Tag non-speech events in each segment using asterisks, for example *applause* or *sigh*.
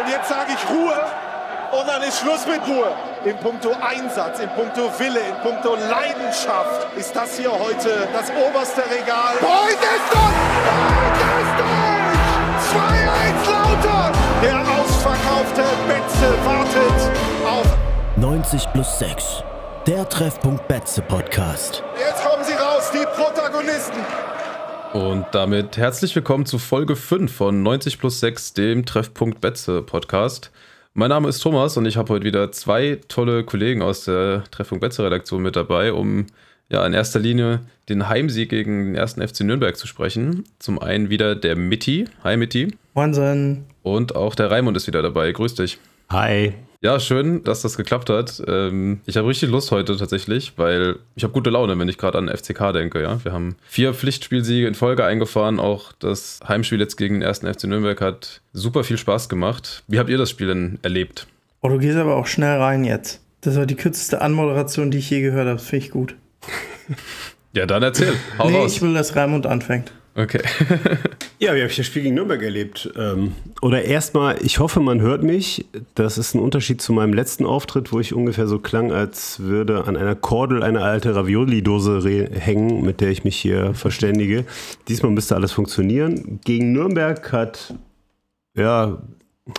Und jetzt sage ich Ruhe und dann ist Schluss mit Ruhe. In puncto Einsatz, in puncto Wille, in puncto Leidenschaft ist das hier heute das oberste Regal. Heute ist durch! Heute ist durch! 2-1 Lauter! Der ausverkaufte Betze wartet auf 90 plus 6. Der Treffpunkt Betze Podcast. Jetzt kommen sie raus, die Protagonisten. Und damit herzlich willkommen zu Folge 5 von 90 plus 6, dem Treffpunkt Betze Podcast. Mein Name ist Thomas und ich habe heute wieder zwei tolle Kollegen aus der Treffpunkt Betze Redaktion mit dabei, um ja in erster Linie den Heimsieg gegen den ersten FC Nürnberg zu sprechen. Zum einen wieder der Mitti. Hi Mitti. Wahnsinn. Und auch der Raimund ist wieder dabei. Grüß dich. Hi. Ja, schön, dass das geklappt hat. Ähm, ich habe richtig Lust heute tatsächlich, weil ich habe gute Laune, wenn ich gerade an FCK denke. Ja, wir haben vier Pflichtspielsiege in Folge eingefahren. Auch das Heimspiel jetzt gegen den ersten FC Nürnberg hat super viel Spaß gemacht. Wie habt ihr das Spiel denn erlebt? Oh, du gehst aber auch schnell rein jetzt. Das war die kürzeste Anmoderation, die ich je gehört habe. Das finde ich gut. ja, dann erzähl. Hau nee, raus. ich will, dass Raimund anfängt. Okay. *laughs* ja, wie habe ich das Spiel gegen Nürnberg erlebt? Ähm, oder erstmal, ich hoffe, man hört mich. Das ist ein Unterschied zu meinem letzten Auftritt, wo ich ungefähr so klang, als würde an einer Kordel eine alte Ravioli-Dose hängen, mit der ich mich hier verständige. Diesmal müsste alles funktionieren. Gegen Nürnberg hat, ja,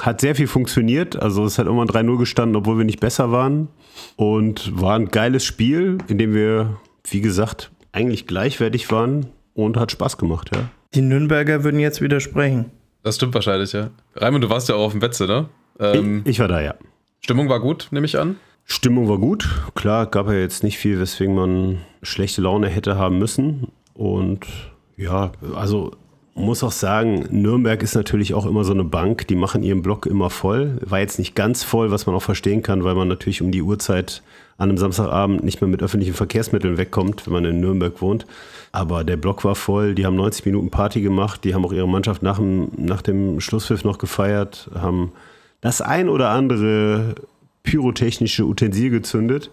hat sehr viel funktioniert. Also es hat immer 3-0 gestanden, obwohl wir nicht besser waren. Und war ein geiles Spiel, in dem wir, wie gesagt, eigentlich gleichwertig waren und hat Spaß gemacht, ja. Die Nürnberger würden jetzt widersprechen. Das stimmt wahrscheinlich, ja. Raimund, du warst ja auch auf dem Betze, ne? Ähm, ich, ich, war da, ja. Stimmung war gut, nehme ich an. Stimmung war gut. Klar, gab ja jetzt nicht viel, weswegen man schlechte Laune hätte haben müssen. Und ja, also muss auch sagen, Nürnberg ist natürlich auch immer so eine Bank, die machen ihren Block immer voll. War jetzt nicht ganz voll, was man auch verstehen kann, weil man natürlich um die Uhrzeit an einem Samstagabend nicht mehr mit öffentlichen Verkehrsmitteln wegkommt, wenn man in Nürnberg wohnt. Aber der Block war voll, die haben 90 Minuten Party gemacht, die haben auch ihre Mannschaft nach dem, nach dem Schlusspfiff noch gefeiert, haben das ein oder andere pyrotechnische Utensil gezündet.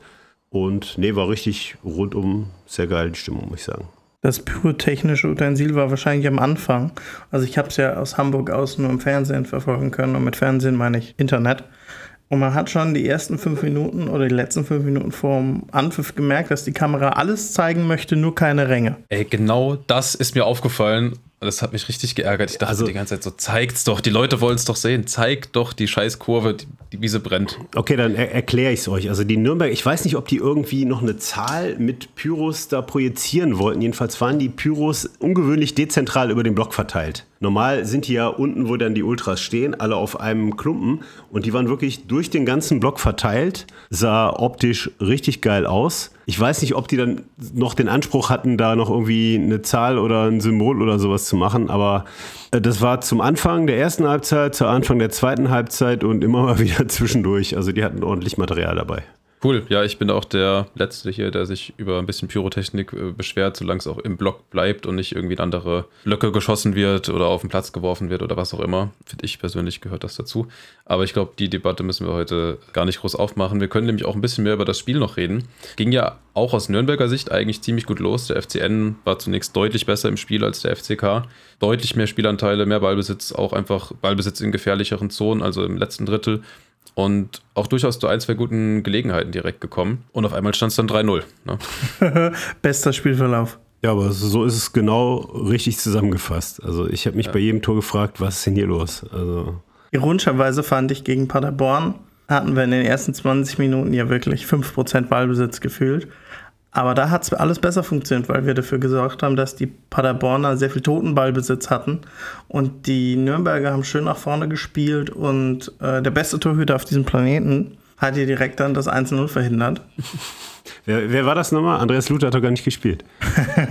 Und nee, war richtig rundum sehr geil die Stimmung, muss ich sagen. Das pyrotechnische Utensil war wahrscheinlich am Anfang. Also ich habe es ja aus Hamburg aus nur im Fernsehen verfolgen können. Und mit Fernsehen meine ich Internet. Und man hat schon die ersten fünf Minuten oder die letzten fünf Minuten vorm Anpfiff gemerkt, dass die Kamera alles zeigen möchte, nur keine Ränge. Ey, genau das ist mir aufgefallen. Das hat mich richtig geärgert. Ich dachte also, die ganze Zeit so, zeigt's doch, die Leute wollen es doch sehen. Zeigt doch die Scheißkurve, die, die Wiese brennt. Okay, dann er erkläre ich es euch. Also die Nürnberg, ich weiß nicht, ob die irgendwie noch eine Zahl mit Pyros da projizieren wollten. Jedenfalls waren die Pyros ungewöhnlich dezentral über den Block verteilt. Normal sind die ja unten, wo dann die Ultras stehen, alle auf einem Klumpen. Und die waren wirklich durch den ganzen Block verteilt. Sah optisch richtig geil aus. Ich weiß nicht, ob die dann noch den Anspruch hatten, da noch irgendwie eine Zahl oder ein Symbol oder sowas zu machen, aber äh, das war zum Anfang der ersten Halbzeit, zu Anfang der zweiten Halbzeit und immer mal *laughs* wieder zwischendurch. Also die hatten ordentlich Material dabei. Cool, ja, ich bin auch der Letzte hier, der sich über ein bisschen Pyrotechnik äh, beschwert, solange es auch im Block bleibt und nicht irgendwie in andere Blöcke geschossen wird oder auf den Platz geworfen wird oder was auch immer. Finde ich persönlich gehört das dazu. Aber ich glaube, die Debatte müssen wir heute gar nicht groß aufmachen. Wir können nämlich auch ein bisschen mehr über das Spiel noch reden. Ging ja auch aus Nürnberger Sicht eigentlich ziemlich gut los. Der FCN war zunächst deutlich besser im Spiel als der FCK. Deutlich mehr Spielanteile, mehr Ballbesitz, auch einfach Ballbesitz in gefährlicheren Zonen, also im letzten Drittel und auch durchaus zu ein, zwei guten Gelegenheiten direkt gekommen. Und auf einmal stand es dann 3-0. Ne? *laughs* Bester Spielverlauf. Ja, aber so ist es genau richtig zusammengefasst. Also ich habe mich ja. bei jedem Tor gefragt, was ist denn hier los? Also Ironischerweise fand ich gegen Paderborn hatten wir in den ersten 20 Minuten ja wirklich 5% Ballbesitz gefühlt. Aber da hat es alles besser funktioniert, weil wir dafür gesorgt haben, dass die Paderborner sehr viel Totenballbesitz hatten. Und die Nürnberger haben schön nach vorne gespielt und äh, der beste Torhüter auf diesem Planeten hat hier direkt dann das 1-0 verhindert. *laughs* Wer, wer, war das nochmal? Andreas Luther hat doch gar nicht gespielt. *laughs*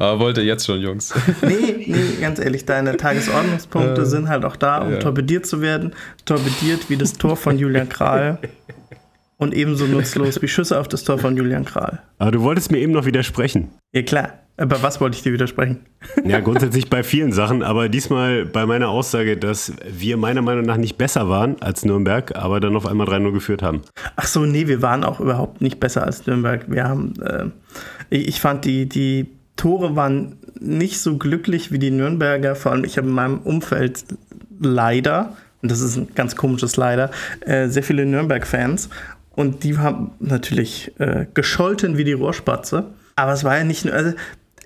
Aber wollte jetzt schon, Jungs. *laughs* nee, nee, ganz ehrlich, deine Tagesordnungspunkte äh, sind halt auch da, um ja. torpediert zu werden. Torpediert wie das Tor von Julian Kral und ebenso nutzlos wie Schüsse auf das Tor von Julian Kral. Aber du wolltest mir eben noch widersprechen. Ja, klar. Aber was wollte ich dir widersprechen? Ja, grundsätzlich bei vielen Sachen, aber diesmal bei meiner Aussage, dass wir meiner Meinung nach nicht besser waren als Nürnberg, aber dann auf einmal 3-0 geführt haben. Ach so, nee, wir waren auch überhaupt nicht besser als Nürnberg. Wir haben, äh, ich fand, die, die Tore waren nicht so glücklich wie die Nürnberger. Vor allem, ich habe in meinem Umfeld leider, und das ist ein ganz komisches Leider, äh, sehr viele Nürnberg-Fans. Und die haben natürlich äh, gescholten wie die Rohrspatze. Aber es war ja nicht nur, also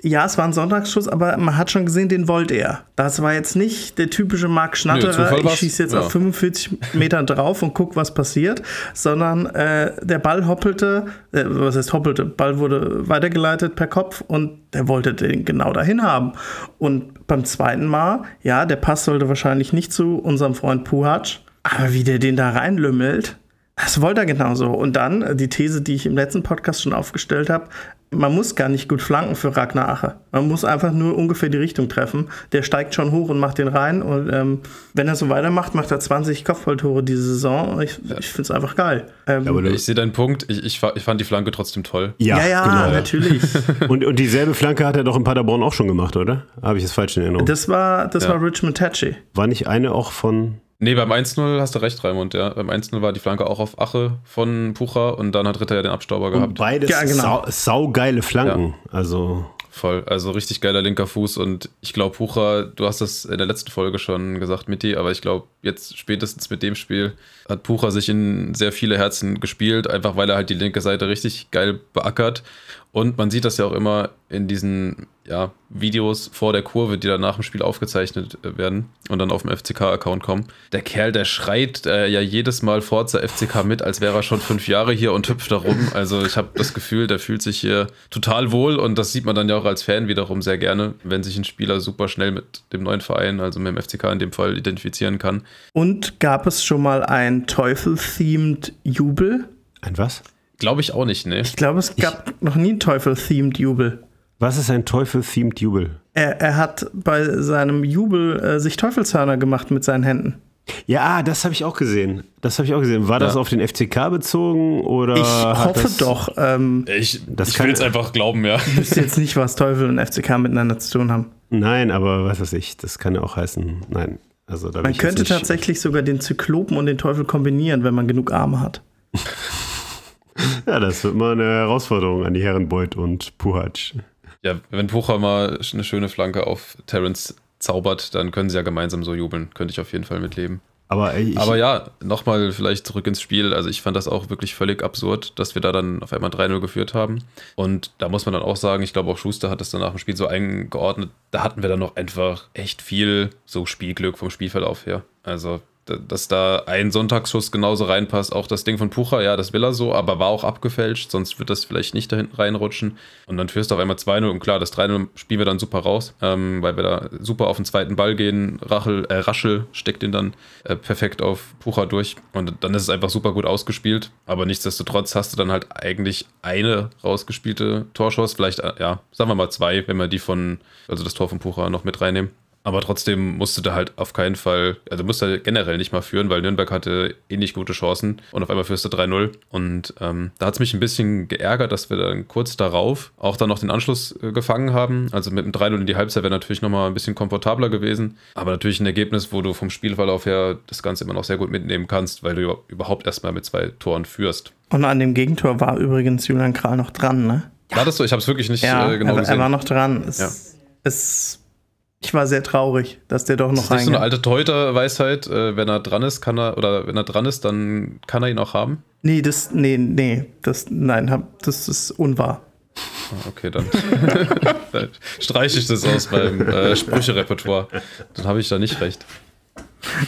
ja, es war ein Sonntagsschuss, aber man hat schon gesehen, den wollte er. Das war jetzt nicht der typische Marc Schnatterer, ich schieße jetzt ja. auf 45 Metern drauf und guck, was passiert, sondern äh, der Ball hoppelte, äh, was heißt hoppelte, Ball wurde weitergeleitet per Kopf und der wollte den genau dahin haben. Und beim zweiten Mal, ja, der Pass sollte wahrscheinlich nicht zu unserem Freund Puhatsch, aber wie der den da reinlümmelt, das wollte er genauso. Und dann äh, die These, die ich im letzten Podcast schon aufgestellt habe, man muss gar nicht gut flanken für Ragnar Ache. Man muss einfach nur ungefähr die Richtung treffen. Der steigt schon hoch und macht den rein. Und ähm, wenn er so weitermacht, macht er 20 Kopfballtore diese Saison. Ich, ja. ich finde es einfach geil. Ähm, aber ich sehe deinen Punkt. Ich, ich, ich, fand die Flanke trotzdem toll. Ja, ja, ja genau. natürlich. *laughs* und, und dieselbe Flanke hat er doch in Paderborn auch schon gemacht, oder? Habe ich es falsch in Erinnerung? Das war, das ja. war Richmond Tachi. War nicht eine auch von Nee, beim 1-0 hast du recht, Raimund, ja. Beim 1-0 war die Flanke auch auf Ache von Pucher und dann hat Ritter ja den Abstauber gehabt. Und beides ja, genau. sau, saugeile Flanken. Ja. Also. Voll, also richtig geiler linker Fuß und ich glaube, Pucher, du hast das in der letzten Folge schon gesagt, Mitti, aber ich glaube, jetzt spätestens mit dem Spiel hat Pucher sich in sehr viele Herzen gespielt, einfach weil er halt die linke Seite richtig geil beackert und man sieht das ja auch immer in diesen ja, Videos vor der Kurve, die dann nach dem Spiel aufgezeichnet äh, werden und dann auf dem FCK-Account kommen. Der Kerl, der schreit äh, ja jedes Mal Forza FCK mit, als wäre er schon fünf Jahre hier und hüpft da rum. Also ich habe das Gefühl, der fühlt sich hier total wohl und das sieht man dann ja auch als Fan wiederum sehr gerne, wenn sich ein Spieler super schnell mit dem neuen Verein, also mit dem FCK in dem Fall, identifizieren kann. Und gab es schon mal ein Teufel-themed Jubel? Ein was? Glaube ich auch nicht, ne? Ich glaube, es gab ich, noch nie ein Teufel-themed Jubel. Was ist ein Teufel-themed Jubel? Er, er, hat bei seinem Jubel äh, sich Teufelshörner gemacht mit seinen Händen. Ja, das habe ich auch gesehen. Das habe ich auch gesehen. War ja. das auf den FCK bezogen oder? Ich hoffe doch. Ähm, ich ich will jetzt einfach glauben, ja. Ich wüsste jetzt nicht, was Teufel und FCK miteinander zu tun haben. Nein, aber was weiß ich, das kann ja auch heißen, nein. Also, man könnte tatsächlich sogar den Zyklopen und den Teufel kombinieren, wenn man genug Arme hat. *laughs* Ja, das wird mal eine Herausforderung an die Herren Beuth und Puhatsch. Ja, wenn Pucher mal eine schöne Flanke auf Terence zaubert, dann können sie ja gemeinsam so jubeln. Könnte ich auf jeden Fall mitleben. Aber, ey, Aber ja, nochmal vielleicht zurück ins Spiel. Also ich fand das auch wirklich völlig absurd, dass wir da dann auf einmal 3-0 geführt haben. Und da muss man dann auch sagen, ich glaube auch Schuster hat das dann nach dem Spiel so eingeordnet. Da hatten wir dann noch einfach echt viel so Spielglück vom Spielverlauf her. Also dass da ein Sonntagsschuss genauso reinpasst. Auch das Ding von Pucher, ja, das will er so, aber war auch abgefälscht, sonst wird das vielleicht nicht da hinten reinrutschen. Und dann führst du auf einmal 2-0 und klar, das 3-0 spielen wir dann super raus, ähm, weil wir da super auf den zweiten Ball gehen. Rachel, äh, Raschel steckt den dann äh, perfekt auf Pucher durch und dann ist es einfach super gut ausgespielt. Aber nichtsdestotrotz hast du dann halt eigentlich eine rausgespielte Torschuss, vielleicht, äh, ja, sagen wir mal zwei, wenn wir die von, also das Tor von Pucher noch mit reinnehmen. Aber trotzdem musste da halt auf keinen Fall, also musste generell nicht mal führen, weil Nürnberg hatte ähnlich gute Chancen und auf einmal führst du 3-0. Und ähm, da hat es mich ein bisschen geärgert, dass wir dann kurz darauf auch dann noch den Anschluss äh, gefangen haben. Also mit dem 3-0 in die Halbzeit wäre natürlich nochmal ein bisschen komfortabler gewesen. Aber natürlich ein Ergebnis, wo du vom Spielverlauf her das Ganze immer noch sehr gut mitnehmen kannst, weil du überhaupt erstmal mit zwei Toren führst. Und an dem Gegentor war übrigens Julian Kral noch dran, ne? War das so? Ich habe es wirklich nicht ja, äh, genau er, gesehen. Er war noch dran. Es, ja. es ich war sehr traurig, dass der doch noch rein. Das ist so eine alte Torhüter-Weisheit, äh, wenn er dran ist, kann er, oder wenn er dran ist, dann kann er ihn auch haben? Nee, das, nee, nee, das, nein, das ist unwahr. Ah, okay, dann, *laughs* dann streiche ich das aus beim äh, Sprüche-Repertoire. Dann habe ich da nicht recht.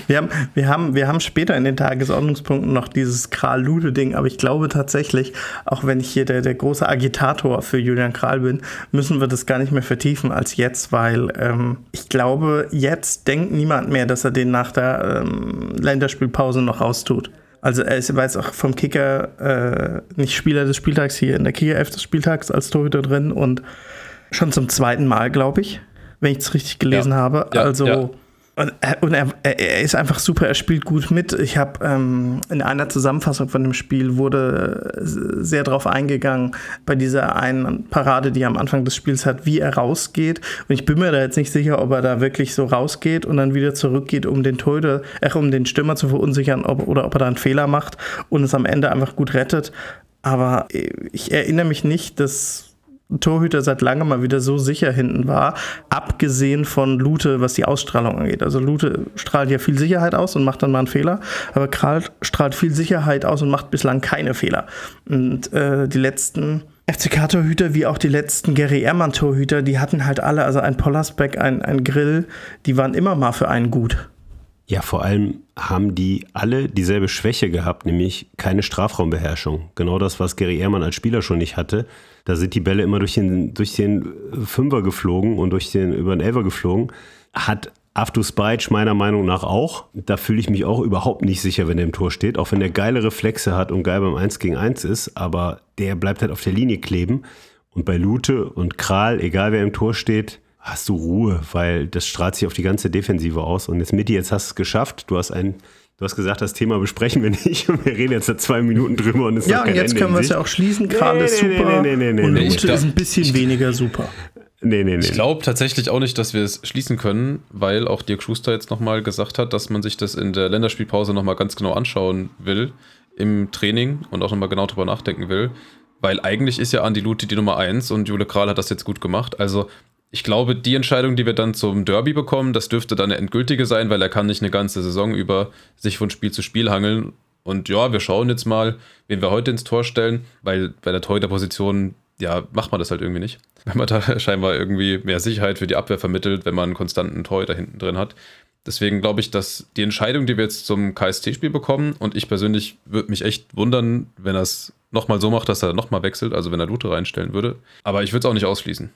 Wir haben, wir, haben, wir haben später in den Tagesordnungspunkten noch dieses Kral-Lude-Ding, aber ich glaube tatsächlich, auch wenn ich hier der, der große Agitator für Julian Kral bin, müssen wir das gar nicht mehr vertiefen als jetzt, weil ähm, ich glaube, jetzt denkt niemand mehr, dass er den nach der ähm, Länderspielpause noch raustut. Also er ist, jetzt auch vom Kicker äh, nicht Spieler des Spieltags hier in der Kicker 11 des Spieltags als Torhüter drin und schon zum zweiten Mal, glaube ich, wenn ich es richtig gelesen ja. habe. Ja, also ja und, er, und er, er, ist einfach super, er spielt gut mit. Ich habe ähm, in einer Zusammenfassung von dem Spiel wurde sehr darauf eingegangen, bei dieser einen Parade, die er am Anfang des Spiels hat, wie er rausgeht. Und ich bin mir da jetzt nicht sicher, ob er da wirklich so rausgeht und dann wieder zurückgeht, um den Torhüter, äh, um den Stürmer zu verunsichern, ob, oder ob er da einen Fehler macht und es am Ende einfach gut rettet. Aber ich erinnere mich nicht, dass Torhüter seit langem mal wieder so sicher hinten war, abgesehen von Lute, was die Ausstrahlung angeht. Also Lute strahlt ja viel Sicherheit aus und macht dann mal einen Fehler, aber Kral strahlt viel Sicherheit aus und macht bislang keine Fehler. Und äh, die letzten FCK-Torhüter wie auch die letzten Gary Ehrmann-Torhüter, die hatten halt alle, also ein Pollersbeck, ein, ein Grill, die waren immer mal für einen gut. Ja, vor allem haben die alle dieselbe Schwäche gehabt, nämlich keine Strafraumbeherrschung. Genau das, was Gary Ehrmann als Spieler schon nicht hatte. Da sind die Bälle immer durch den, durch den Fünfer geflogen und durch den, über den Elfer geflogen. Hat Aftus Spajc meiner Meinung nach auch. Da fühle ich mich auch überhaupt nicht sicher, wenn er im Tor steht. Auch wenn er geile Reflexe hat und geil beim 1 gegen 1 ist. Aber der bleibt halt auf der Linie kleben. Und bei Lute und Kral, egal wer im Tor steht, hast du Ruhe, weil das strahlt sich auf die ganze Defensive aus. Und jetzt Mitti, jetzt hast du es geschafft. Du hast ein, du hast gesagt, das Thema besprechen wir nicht. Und *laughs* wir reden jetzt seit zwei Minuten drüber und es Ja, ist und jetzt Ende können wir es ja auch schließen. Kral Nee, ist nee, nee, super. nee, nee, nee, und nee. Ich glaub- ist ein bisschen weniger super. Nee, nee, nee. Ich glaube tatsächlich auch nicht, dass wir es schließen können, weil auch Dirk Schuster jetzt nochmal gesagt hat, dass man sich das in der Länderspielpause nochmal ganz genau anschauen will im Training und auch nochmal genau drüber nachdenken will. Weil eigentlich ist ja Andi Luti die Nummer 1 und Jule Kral hat das jetzt gut gemacht. Also ich glaube, die Entscheidung, die wir dann zum Derby bekommen, das dürfte dann eine endgültige sein, weil er kann nicht eine ganze Saison über sich von Spiel zu Spiel hangeln. Und ja, wir schauen jetzt mal, wen wir heute ins Tor stellen, weil bei der Torhüterposition, ja, macht man das halt irgendwie nicht. *laughs* Wenn man da scheinbar irgendwie mehr Sicherheit für die Abwehr vermittelt, wenn man einen konstanten Torhüter hinten drin hat. Deswegen glaube ich, dass die Entscheidung, die wir jetzt zum KST-Spiel bekommen, und ich persönlich würde mich echt wundern, wenn er es nochmal so macht, dass er nochmal wechselt, also wenn er Lute reinstellen würde. Aber ich würde es auch nicht ausschließen.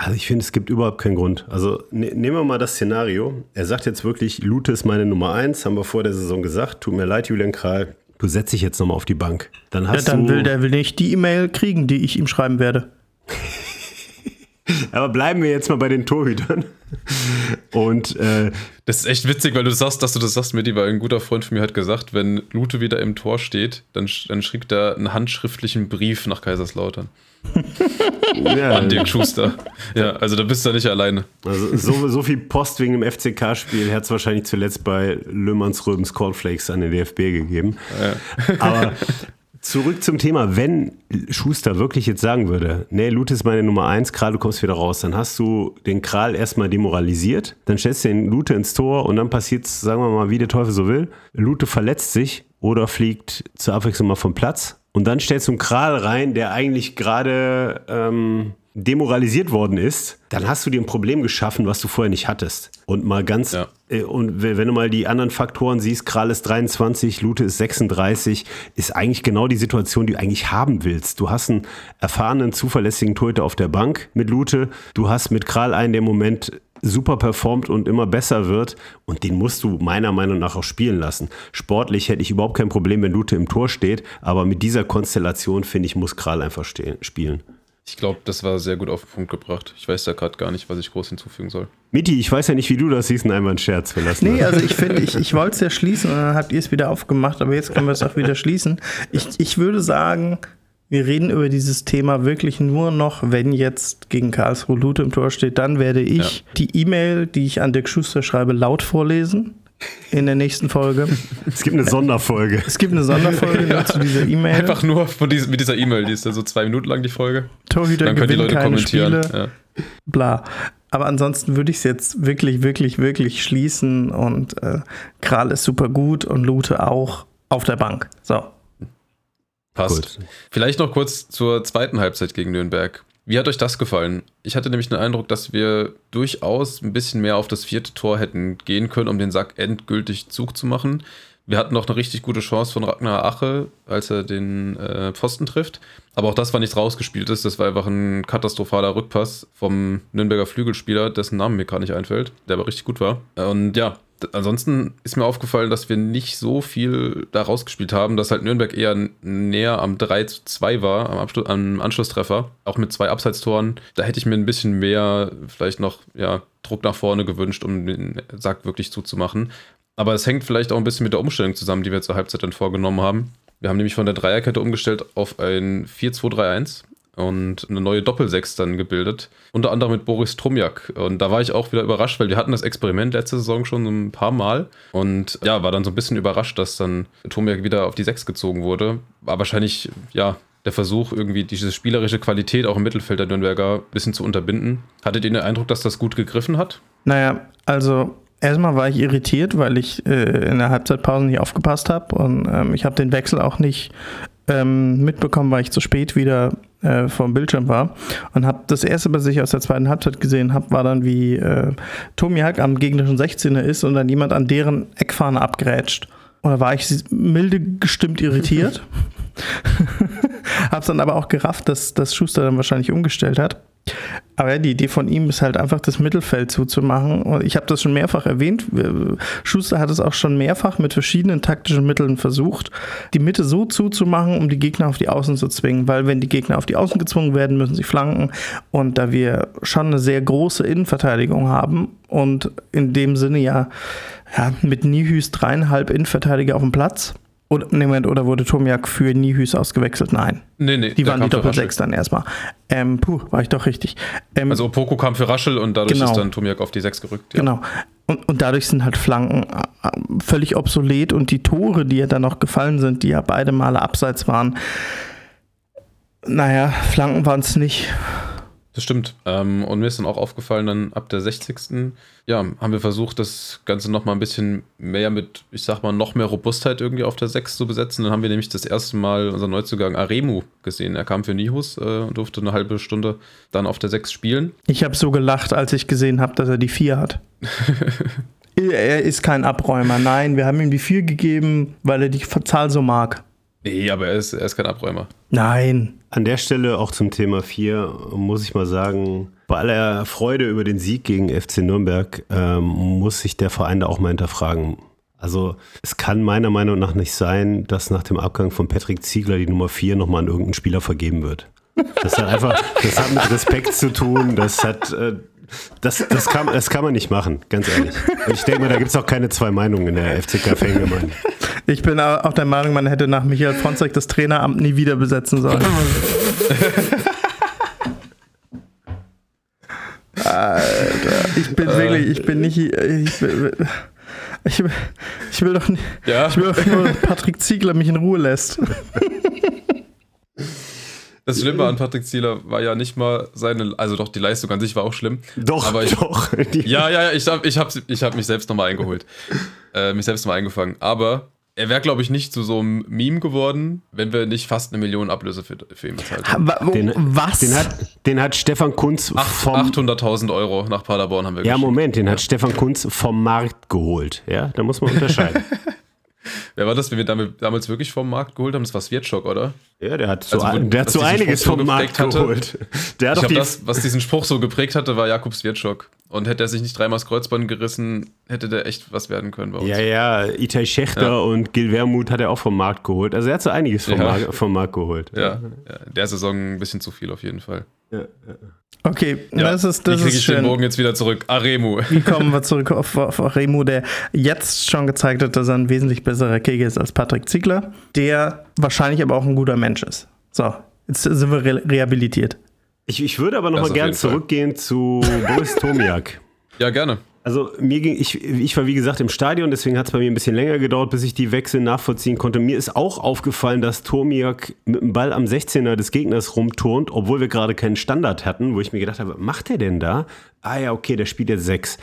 Also ich finde, es gibt überhaupt keinen Grund. Also ne, nehmen wir mal das Szenario. Er sagt jetzt wirklich, Lute ist meine Nummer eins, haben wir vor der Saison gesagt. Tut mir leid, Julian Kral. Du setzt dich jetzt nochmal auf die Bank. Dann Ja, hast dann du, will der will nicht die E-Mail kriegen, die ich ihm schreiben werde. *laughs* Aber bleiben wir jetzt mal bei den Torhütern. Und äh, Das ist echt witzig, weil du sagst, dass du das sagst, Midi, weil ein guter Freund von mir hat gesagt, wenn Lute wieder im Tor steht, dann, dann schickt er einen handschriftlichen Brief nach Kaiserslautern. *laughs* ja, An Dirk Schuster. Ja, also da bist du ja nicht alleine. also so, so viel Post wegen dem FCK-Spiel hat es wahrscheinlich zuletzt bei Löhmanns Röbens Cornflakes an den DFB gegeben. Aber *laughs* zurück zum Thema, wenn Schuster wirklich jetzt sagen würde, nee, Lute ist meine Nummer eins, Kral, du kommst wieder raus, dann hast du den Kral erstmal demoralisiert, dann stellst du den Lute ins Tor und dann passiert sagen wir mal, wie der Teufel so will. Lute verletzt sich oder fliegt zur Abwechslung mal vom Platz und dann stellst du einen Kral rein, der eigentlich gerade ähm, demoralisiert worden ist, dann hast du dir ein Problem geschaffen, was du vorher nicht hattest. Und mal ganz, Ja. äh, und wenn du mal die anderen Faktoren siehst, Kral ist 23, Lute ist 36, ist eigentlich genau die Situation, die du eigentlich haben willst. Du hast einen erfahrenen, zuverlässigen Torhüter auf der Bank mit Lute, du hast mit Kral einen, der im Moment super performt und immer besser wird und den musst du meiner Meinung nach auch spielen lassen. Sportlich hätte ich überhaupt kein Problem, wenn Lute im Tor steht, aber mit dieser Konstellation, finde ich, muss Kral einfach stehen, spielen. Ich glaube, das war sehr gut auf den Punkt gebracht. Ich weiß da gerade gar nicht, was ich groß hinzufügen soll. Miti, ich weiß ja nicht, wie du das siehst, nein, war ein Scherz. Wir lassen Nee, also ich finde, ich, ich wollte es ja schließen und dann habt ihr es wieder aufgemacht, aber jetzt können wir es auch wieder schließen. Ich, ich würde sagen, wir reden über dieses Thema wirklich nur noch, wenn jetzt gegen Karlsruhe Lute im Tor steht, dann werde ich die E-Mail, die ich an Dirk Schuster schreibe, laut vorlesen in der nächsten Folge. *laughs* Es gibt eine Sonderfolge. Es gibt eine Sonderfolge nur zu dieser *laughs* E-Mail. Einfach nur von diesem, mit dieser E-Mail, die ist ja so zwei Minuten lang, die Folge. Torhüter Dann können die Leute keine kommentieren. Spiele. Ja. bla. Aber ansonsten würde ich es jetzt wirklich, wirklich, wirklich schließen und äh, Kral ist super gut und Lute auch auf der Bank. So. Passt. Gut. Vielleicht noch kurz zur zweiten Halbzeit gegen Nürnberg. Wie hat euch das gefallen? Ich hatte nämlich den Eindruck, dass wir durchaus ein bisschen mehr auf das vierte Tor hätten gehen können, um den Sack endgültig Zug zu machen. Wir hatten noch eine richtig gute Chance von Ragnar Ache, als er den äh, Pfosten trifft. Aber auch das war nichts rausgespieltes. Das war einfach ein katastrophaler Rückpass vom Nürnberger Flügelspieler, dessen Namen mir gerade nicht einfällt, der aber richtig gut war. Und ja, ansonsten ist mir aufgefallen, dass wir nicht so viel da rausgespielt haben, dass halt Nürnberg eher näher am 3 zu 2 war, am, Abschluss, am Anschlusstreffer, auch mit zwei Abseitstoren. Da hätte ich mir ein bisschen mehr vielleicht noch ja, Druck nach vorne gewünscht, um den Sack wirklich zuzumachen. Aber es hängt vielleicht auch ein bisschen mit der Umstellung zusammen, die wir zur Halbzeit dann vorgenommen haben. Wir haben nämlich von der Dreierkette umgestellt auf ein 4-2-3-1 und eine neue Doppelsechs dann gebildet. Unter anderem mit Boris Trumjak. Und da war ich auch wieder überrascht, weil wir hatten das Experiment letzte Saison schon ein paar Mal. Und ja, war dann so ein bisschen überrascht, dass dann Trumjak wieder auf die Sechs gezogen wurde. War wahrscheinlich, ja, der Versuch, irgendwie diese spielerische Qualität auch im Mittelfeld der Nürnberger ein bisschen zu unterbinden. Hattet ihr den Eindruck, dass das gut gegriffen hat? Naja, also erstmal war ich irritiert, weil ich äh, in der Halbzeitpause nicht aufgepasst habe und ähm, ich habe den Wechsel auch nicht ähm, mitbekommen, weil ich zu spät wieder äh, vom Bildschirm war und habe das erste, was ich aus der zweiten Halbzeit gesehen habe, war dann, wie äh, Tomiak am gegnerischen 16er ist und dann jemand an deren Eckfahne abgrätscht. Und da war ich milde gestimmt irritiert. *laughs* *laughs* Hab's dann aber auch gerafft, dass, dass Schuster dann wahrscheinlich umgestellt hat. Aber ja, die Idee von ihm ist halt einfach das Mittelfeld zuzumachen. Und ich habe das schon mehrfach erwähnt. Schuster hat es auch schon mehrfach mit verschiedenen taktischen Mitteln versucht, die Mitte so zuzumachen, um die Gegner auf die Außen zu zwingen. Weil wenn die Gegner auf die Außen gezwungen werden, müssen sie flanken. Und da wir schon eine sehr große Innenverteidigung haben und in dem Sinne ja, ja mit Nihüs dreieinhalb Innenverteidiger auf dem Platz, oder, nee, Moment, oder wurde Tomiak für Nihüs ausgewechselt? Nein. Nee, nee. Die waren die Doppel-6 dann erstmal. Ähm, puh, war ich doch richtig. Ähm, also Opoko kam für Raschel und dadurch genau. ist dann Tomiak auf die 6 gerückt. Ja. Genau. Und, und dadurch sind halt Flanken äh, völlig obsolet und die Tore, die ja dann noch gefallen sind, die ja beide Male abseits waren, naja, Flanken waren es nicht. Das stimmt. Ähm, und mir ist dann auch aufgefallen, dann ab der 60. Ja, haben wir versucht, das Ganze nochmal ein bisschen mehr mit, ich sag mal, noch mehr Robustheit irgendwie auf der 6 zu besetzen. Dann haben wir nämlich das erste Mal unseren Neuzugang Aremu gesehen. Er kam für Nihus äh, und durfte eine halbe Stunde dann auf der 6 spielen. Ich habe so gelacht, als ich gesehen habe, dass er die 4 hat. *laughs* er ist kein Abräumer. Nein, wir haben ihm die 4 gegeben, weil er die Zahl so mag. Nee, aber er ist, er ist kein Abräumer. Nein. An der Stelle auch zum Thema 4 muss ich mal sagen, bei aller Freude über den Sieg gegen FC Nürnberg ähm, muss sich der Verein da auch mal hinterfragen. Also es kann meiner Meinung nach nicht sein, dass nach dem Abgang von Patrick Ziegler die Nummer 4 nochmal an irgendeinen Spieler vergeben wird. Das hat einfach, das hat mit Respekt zu tun, das hat, äh, das, das, kann, das kann man nicht machen, ganz ehrlich. Und ich denke mal, da gibt es auch keine zwei Meinungen in der FCK-Fangemeinde. Ich bin auch der Meinung, man hätte nach Michael Fronzek das Traineramt nie wieder besetzen sollen. Alter, ich bin wirklich, ich bin nicht, ich, bin, ich, ich will doch nicht, Ja? ich will doch nur, dass Patrick Ziegler mich in Ruhe lässt. Das Schlimme an Patrick Zieler war ja nicht mal seine, also doch, die Leistung an sich war auch schlimm. Doch, aber ich, doch. Ja, ja, ja, ich habe ich hab, ich hab mich selbst nochmal eingeholt. Äh, mich selbst nochmal eingefangen. Aber er wäre, glaube ich, nicht zu so einem Meme geworden, wenn wir nicht fast eine Million Ablöse für, für ihn bezahlt hätten. Den, Was? Den hat, den hat Stefan Kunz Acht- vom 800.000 Euro nach Paderborn haben wir Ja, geschickt. Moment, den hat Stefan Kunz vom Markt geholt. Ja, da muss man unterscheiden. *laughs* Wer war das, wenn wir damit, damals wirklich vom Markt geholt haben? Das war Swiatschok, oder? ja, der hat so, Also, wo- der hat so einiges Spruch vom Markt geholt. Der hat Ich doch die, das, was diesen Spruch so geprägt hatte, war Jakub Swiatschok. Und hätte er sich nicht dreimal das Kreuzband gerissen, hätte der echt was werden können bei uns. ja, ja, Itai Schächter Ja. und Gil Wermuth hat er auch vom Markt geholt. Also er hat so einiges vom, Ja. Markt, vom Markt geholt. Ja, ja, der Saison ein bisschen zu viel auf jeden Fall. Okay, Ja, das ist, das kriege ist ich den. Bogen jetzt wieder zurück? Aremu. Wie kommen wir *laughs* zurück auf, auf, Remo, der jetzt schon gezeigt hat, dass er ein wesentlich besserer Kicker ist als Patrick Ziegler, der wahrscheinlich aber auch ein guter Mensch ist. So, jetzt sind wir re rehabilitiert. Ich, ich würde aber noch Das mal auf gern jeden Fall. zurückgehen zu Boris *laughs* Tomiak. Ja, gerne. Also mir ging, ich, ich war wie gesagt im Stadion, deswegen hat es bei mir ein bisschen länger gedauert, bis ich die Wechsel nachvollziehen konnte. Mir ist auch aufgefallen, dass Tomiak mit dem Ball am 16er des Gegners rumturnt, obwohl wir gerade keinen Standard hatten, wo ich mir gedacht habe, was macht der denn da? Ah ja, okay, der spielt jetzt 6.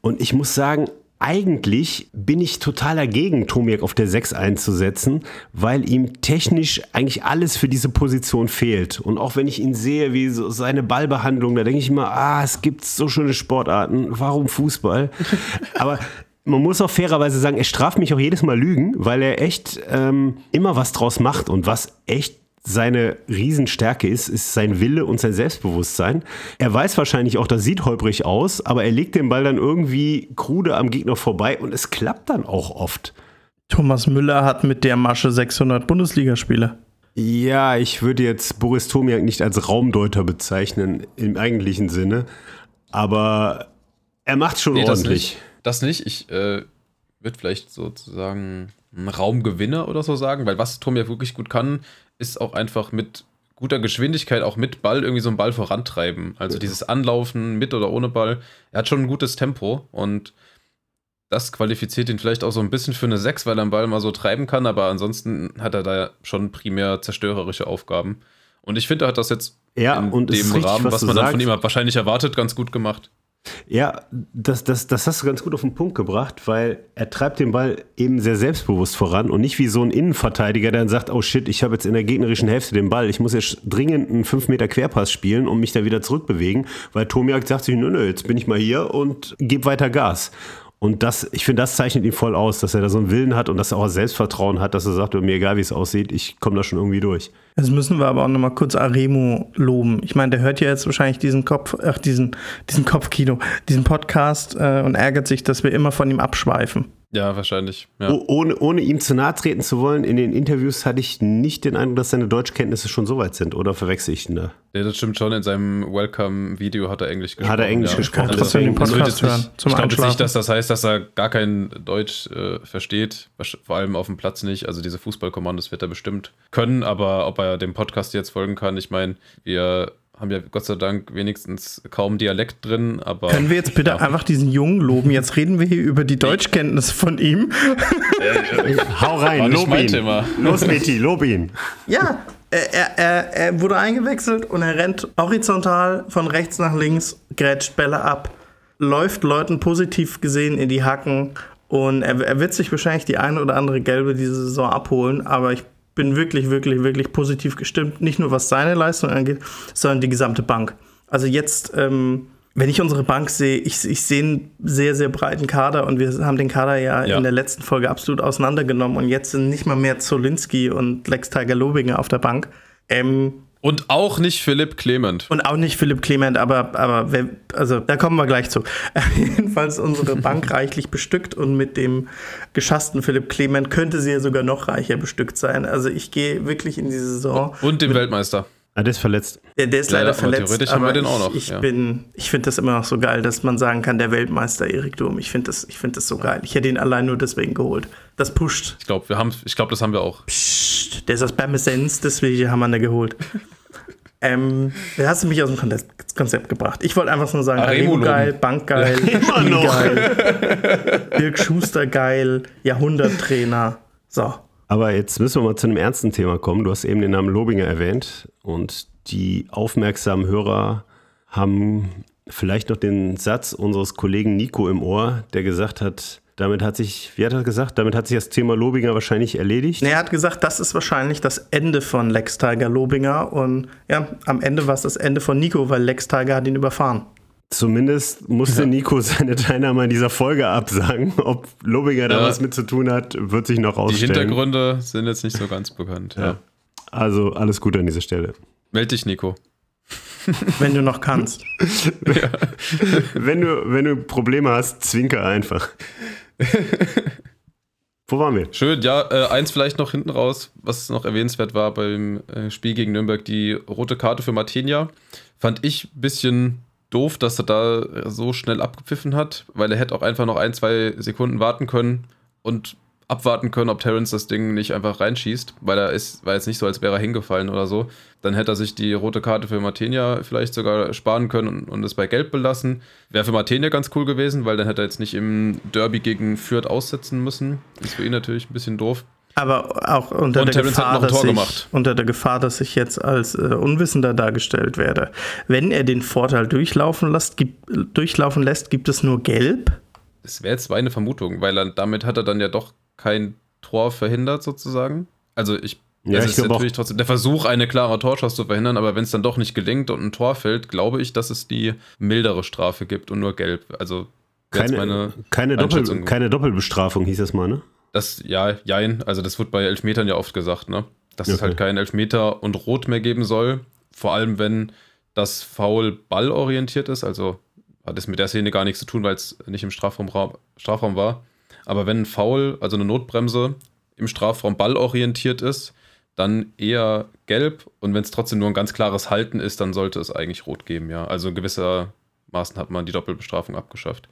Und ich muss sagen, eigentlich bin ich total dagegen, Tomiak auf der 6 einzusetzen, weil ihm technisch eigentlich alles für diese Position fehlt. Und auch wenn ich ihn sehe, wie so seine Ballbehandlung, da denke ich immer, ah, es gibt so schöne Sportarten, warum Fußball? *laughs* Aber man muss auch fairerweise sagen, er straft mich auch jedes Mal Lügen, weil er echt ähm, immer was draus macht und was echt seine Riesenstärke ist, ist sein Wille und sein Selbstbewusstsein. Er weiß wahrscheinlich auch, das sieht holprig aus, aber er legt den Ball dann irgendwie krude am Gegner vorbei und es klappt dann auch oft. Thomas Müller hat mit der Masche 600 Bundesligaspiele. Ja, ich würde jetzt Boris Tomiak nicht als Raumdeuter bezeichnen im eigentlichen Sinne, aber er macht schon Nee, das ordentlich. nicht. Das nicht. Ich äh, würde vielleicht sozusagen einen Raumgewinner oder so sagen, weil was Tom ja wirklich gut kann, ist auch einfach mit guter Geschwindigkeit, auch mit Ball, irgendwie so einen Ball vorantreiben. Also dieses Anlaufen mit oder ohne Ball. Er hat schon ein gutes Tempo und das qualifiziert ihn vielleicht auch so ein bisschen für eine 6, weil er den Ball mal so treiben kann, aber ansonsten hat er da schon primär zerstörerische Aufgaben. Und ich finde, er hat das jetzt ja, in und dem richtig, Rahmen, was was, man dann sagst. von ihm wahrscheinlich erwartet, ganz gut gemacht. Ja, das, das, das hast du ganz gut auf den Punkt gebracht, weil er treibt den Ball eben sehr selbstbewusst voran und nicht wie so ein Innenverteidiger, der dann sagt, oh shit, ich habe jetzt in der gegnerischen Hälfte den Ball, ich muss jetzt dringend einen 5 Meter Querpass spielen und mich da wieder zurückbewegen, weil Tomiak sagt sich, nö, nö, jetzt bin ich mal hier und gebe weiter Gas. Und das, ich finde, das zeichnet ihn voll aus, dass er da so einen Willen hat und dass er auch Selbstvertrauen hat, dass er sagt, mir egal wie es aussieht, ich komme da schon irgendwie durch. Jetzt müssen wir aber auch nochmal kurz Aremo loben. Ich meine, der hört ja jetzt wahrscheinlich diesen Kopf, ach, diesen, diesen Kopfkino, diesen Podcast äh, und ärgert sich, dass wir immer von ihm abschweifen. Ja, wahrscheinlich. Ja. Oh, ohne, ohne ihm zu nahe treten zu wollen, in den Interviews hatte ich nicht den Eindruck, dass seine Deutschkenntnisse schon so weit sind. Oder verwechsel ich ihn da? Nee, das stimmt schon. In seinem Welcome-Video hat er Englisch gesprochen. Hat er Englisch gesprochen. Also, also Podcast hören, zum ich glaube nicht, dass das heißt, dass er gar kein Deutsch äh, versteht. Vor allem auf dem Platz nicht. Also diese Fußballkommandos wird er bestimmt können. Aber ob er dem Podcast jetzt folgen kann, ich meine, wir haben ja Gott sei Dank wenigstens kaum Dialekt drin. Aber Können wir jetzt bitte ja. einfach diesen Jungen loben? Jetzt reden wir hier über die Deutschkenntnisse von ihm. *laughs* Hau rein, lob ihn. Thema. Los, Meti, lob ihn. Ja, er, er, er, er wurde eingewechselt und er rennt horizontal von rechts nach links, grätscht Bälle ab, läuft Leuten positiv gesehen in die Hacken und er, er wird sich wahrscheinlich die eine oder andere gelbe diese Saison abholen, aber ich bin wirklich, wirklich, wirklich positiv gestimmt, nicht nur was seine Leistung angeht, sondern die gesamte Bank. Also jetzt, ähm, wenn ich unsere Bank sehe, ich, ich sehe einen sehr, sehr breiten Kader und wir haben den Kader ja, Ja. in der letzten Folge absolut auseinandergenommen und jetzt sind nicht mal mehr Zolinski und Lex Tiger Lobinger auf der Bank. Ähm, Und auch nicht Philipp Clement. und auch nicht Philipp Clement, aber, aber wer, also da kommen wir gleich zu. *laughs* Jedenfalls unsere *laughs* Bank reichlich bestückt und mit dem geschassten Philipp Clement könnte sie ja sogar noch reicher bestückt sein. Also ich gehe wirklich in die Saison. Und dem Weltmeister. Ah, der ist verletzt. Der, der ist Ja, leider aber verletzt. theoretisch haben wir aber den auch ich, noch, Ich ja. bin, ich finde das immer noch so geil, dass man sagen kann, der Weltmeister Erik Durm. Ich finde das, ich finde das so geil. Ich hätte ihn allein nur deswegen geholt. Das pusht. Ich glaube, wir haben, ich glaube, das haben wir auch. Psst, der ist aus Bermesens, deswegen haben wir ihn da geholt. *laughs* ähm, da hast du mich aus dem Konzept, Konzept gebracht. Ich wollte einfach nur sagen, Aremo loben. geil, Bank geil, *laughs* Spiel noch. geil, Dirk Schuster geil, Jahrhunderttrainer. So. Aber jetzt müssen wir mal zu einem ernsten Thema kommen. Du hast eben den Namen Lobinger erwähnt und die aufmerksamen Hörer haben vielleicht noch den Satz unseres Kollegen Nico im Ohr, der gesagt hat, damit hat sich, wie hat er gesagt, damit hat sich das Thema Lobinger wahrscheinlich erledigt. Er hat gesagt, das ist wahrscheinlich das Ende von Lex Tiger Lobinger. Und ja, am Ende war es das Ende von Nico, weil Lex Tiger hat ihn überfahren. Zumindest musste Nico seine Teilnahme an dieser Folge absagen. Ob Lobinger da Ja. was mit zu tun hat, wird sich noch Die rausstellen. Hintergründe sind jetzt nicht so ganz bekannt. Ja. Also alles Gute an dieser Stelle. Meld dich, Nico. *laughs* Wenn du noch kannst. *laughs* Wenn du, wenn du Probleme hast, zwinker einfach. *laughs* Wo waren wir? Schön, ja, äh, eins vielleicht noch hinten raus, was noch erwähnenswert war beim äh, Spiel gegen Nürnberg, die rote Karte für Martinia. Fand ich ein bisschen doof, dass er da so schnell abgepfiffen hat, weil er hätte auch einfach noch ein, zwei Sekunden warten können und abwarten können, ob Terrence das Ding nicht einfach reinschießt, weil er ist, war jetzt nicht so, als wäre er hingefallen oder so. Dann hätte er sich die rote Karte für Martinia vielleicht sogar sparen können und, und es bei Gelb belassen. Wäre für Martinia ganz cool gewesen, weil dann hätte er jetzt nicht im Derby gegen Fürth aussetzen müssen. Ist für ihn natürlich ein bisschen doof. Aber auch unter Und der, Terence hat Gefahr, noch ein dass Tor ich, gemacht. unter der Gefahr, dass ich jetzt als äh, Unwissender dargestellt werde. Wenn er den Vorteil durchlaufen lässt, gibt, durchlaufen lässt, gibt es nur Gelb. Das wäre jetzt meine Vermutung, weil er, damit hat er dann ja doch kein Tor verhindert, sozusagen. Also ich. Ja, es ich ist natürlich trotzdem der Versuch, eine klare Torschuss zu verhindern, aber wenn es dann doch nicht gelingt und ein Tor fällt, glaube ich, dass es die mildere Strafe gibt und nur gelb. Also Keine, keine, Doppel, keine Doppelbestrafung hieß das mal, ne? Das, ja, jein. Also, das wird bei Elfmetern ja oft gesagt, ne? Dass es Okay. halt keinen Elfmeter und Rot mehr geben soll. Vor allem, wenn das Foul ballorientiert ist. Also hat es mit der Szene gar nichts zu tun, weil es nicht im Strafraum, Strafraum war. Aber wenn ein Foul, also eine Notbremse, im Strafraum ballorientiert ist, dann eher gelb. Und wenn es trotzdem nur ein ganz klares Halten ist, dann sollte es eigentlich rot geben, ja. Also gewissermaßen hat man die Doppelbestrafung abgeschafft.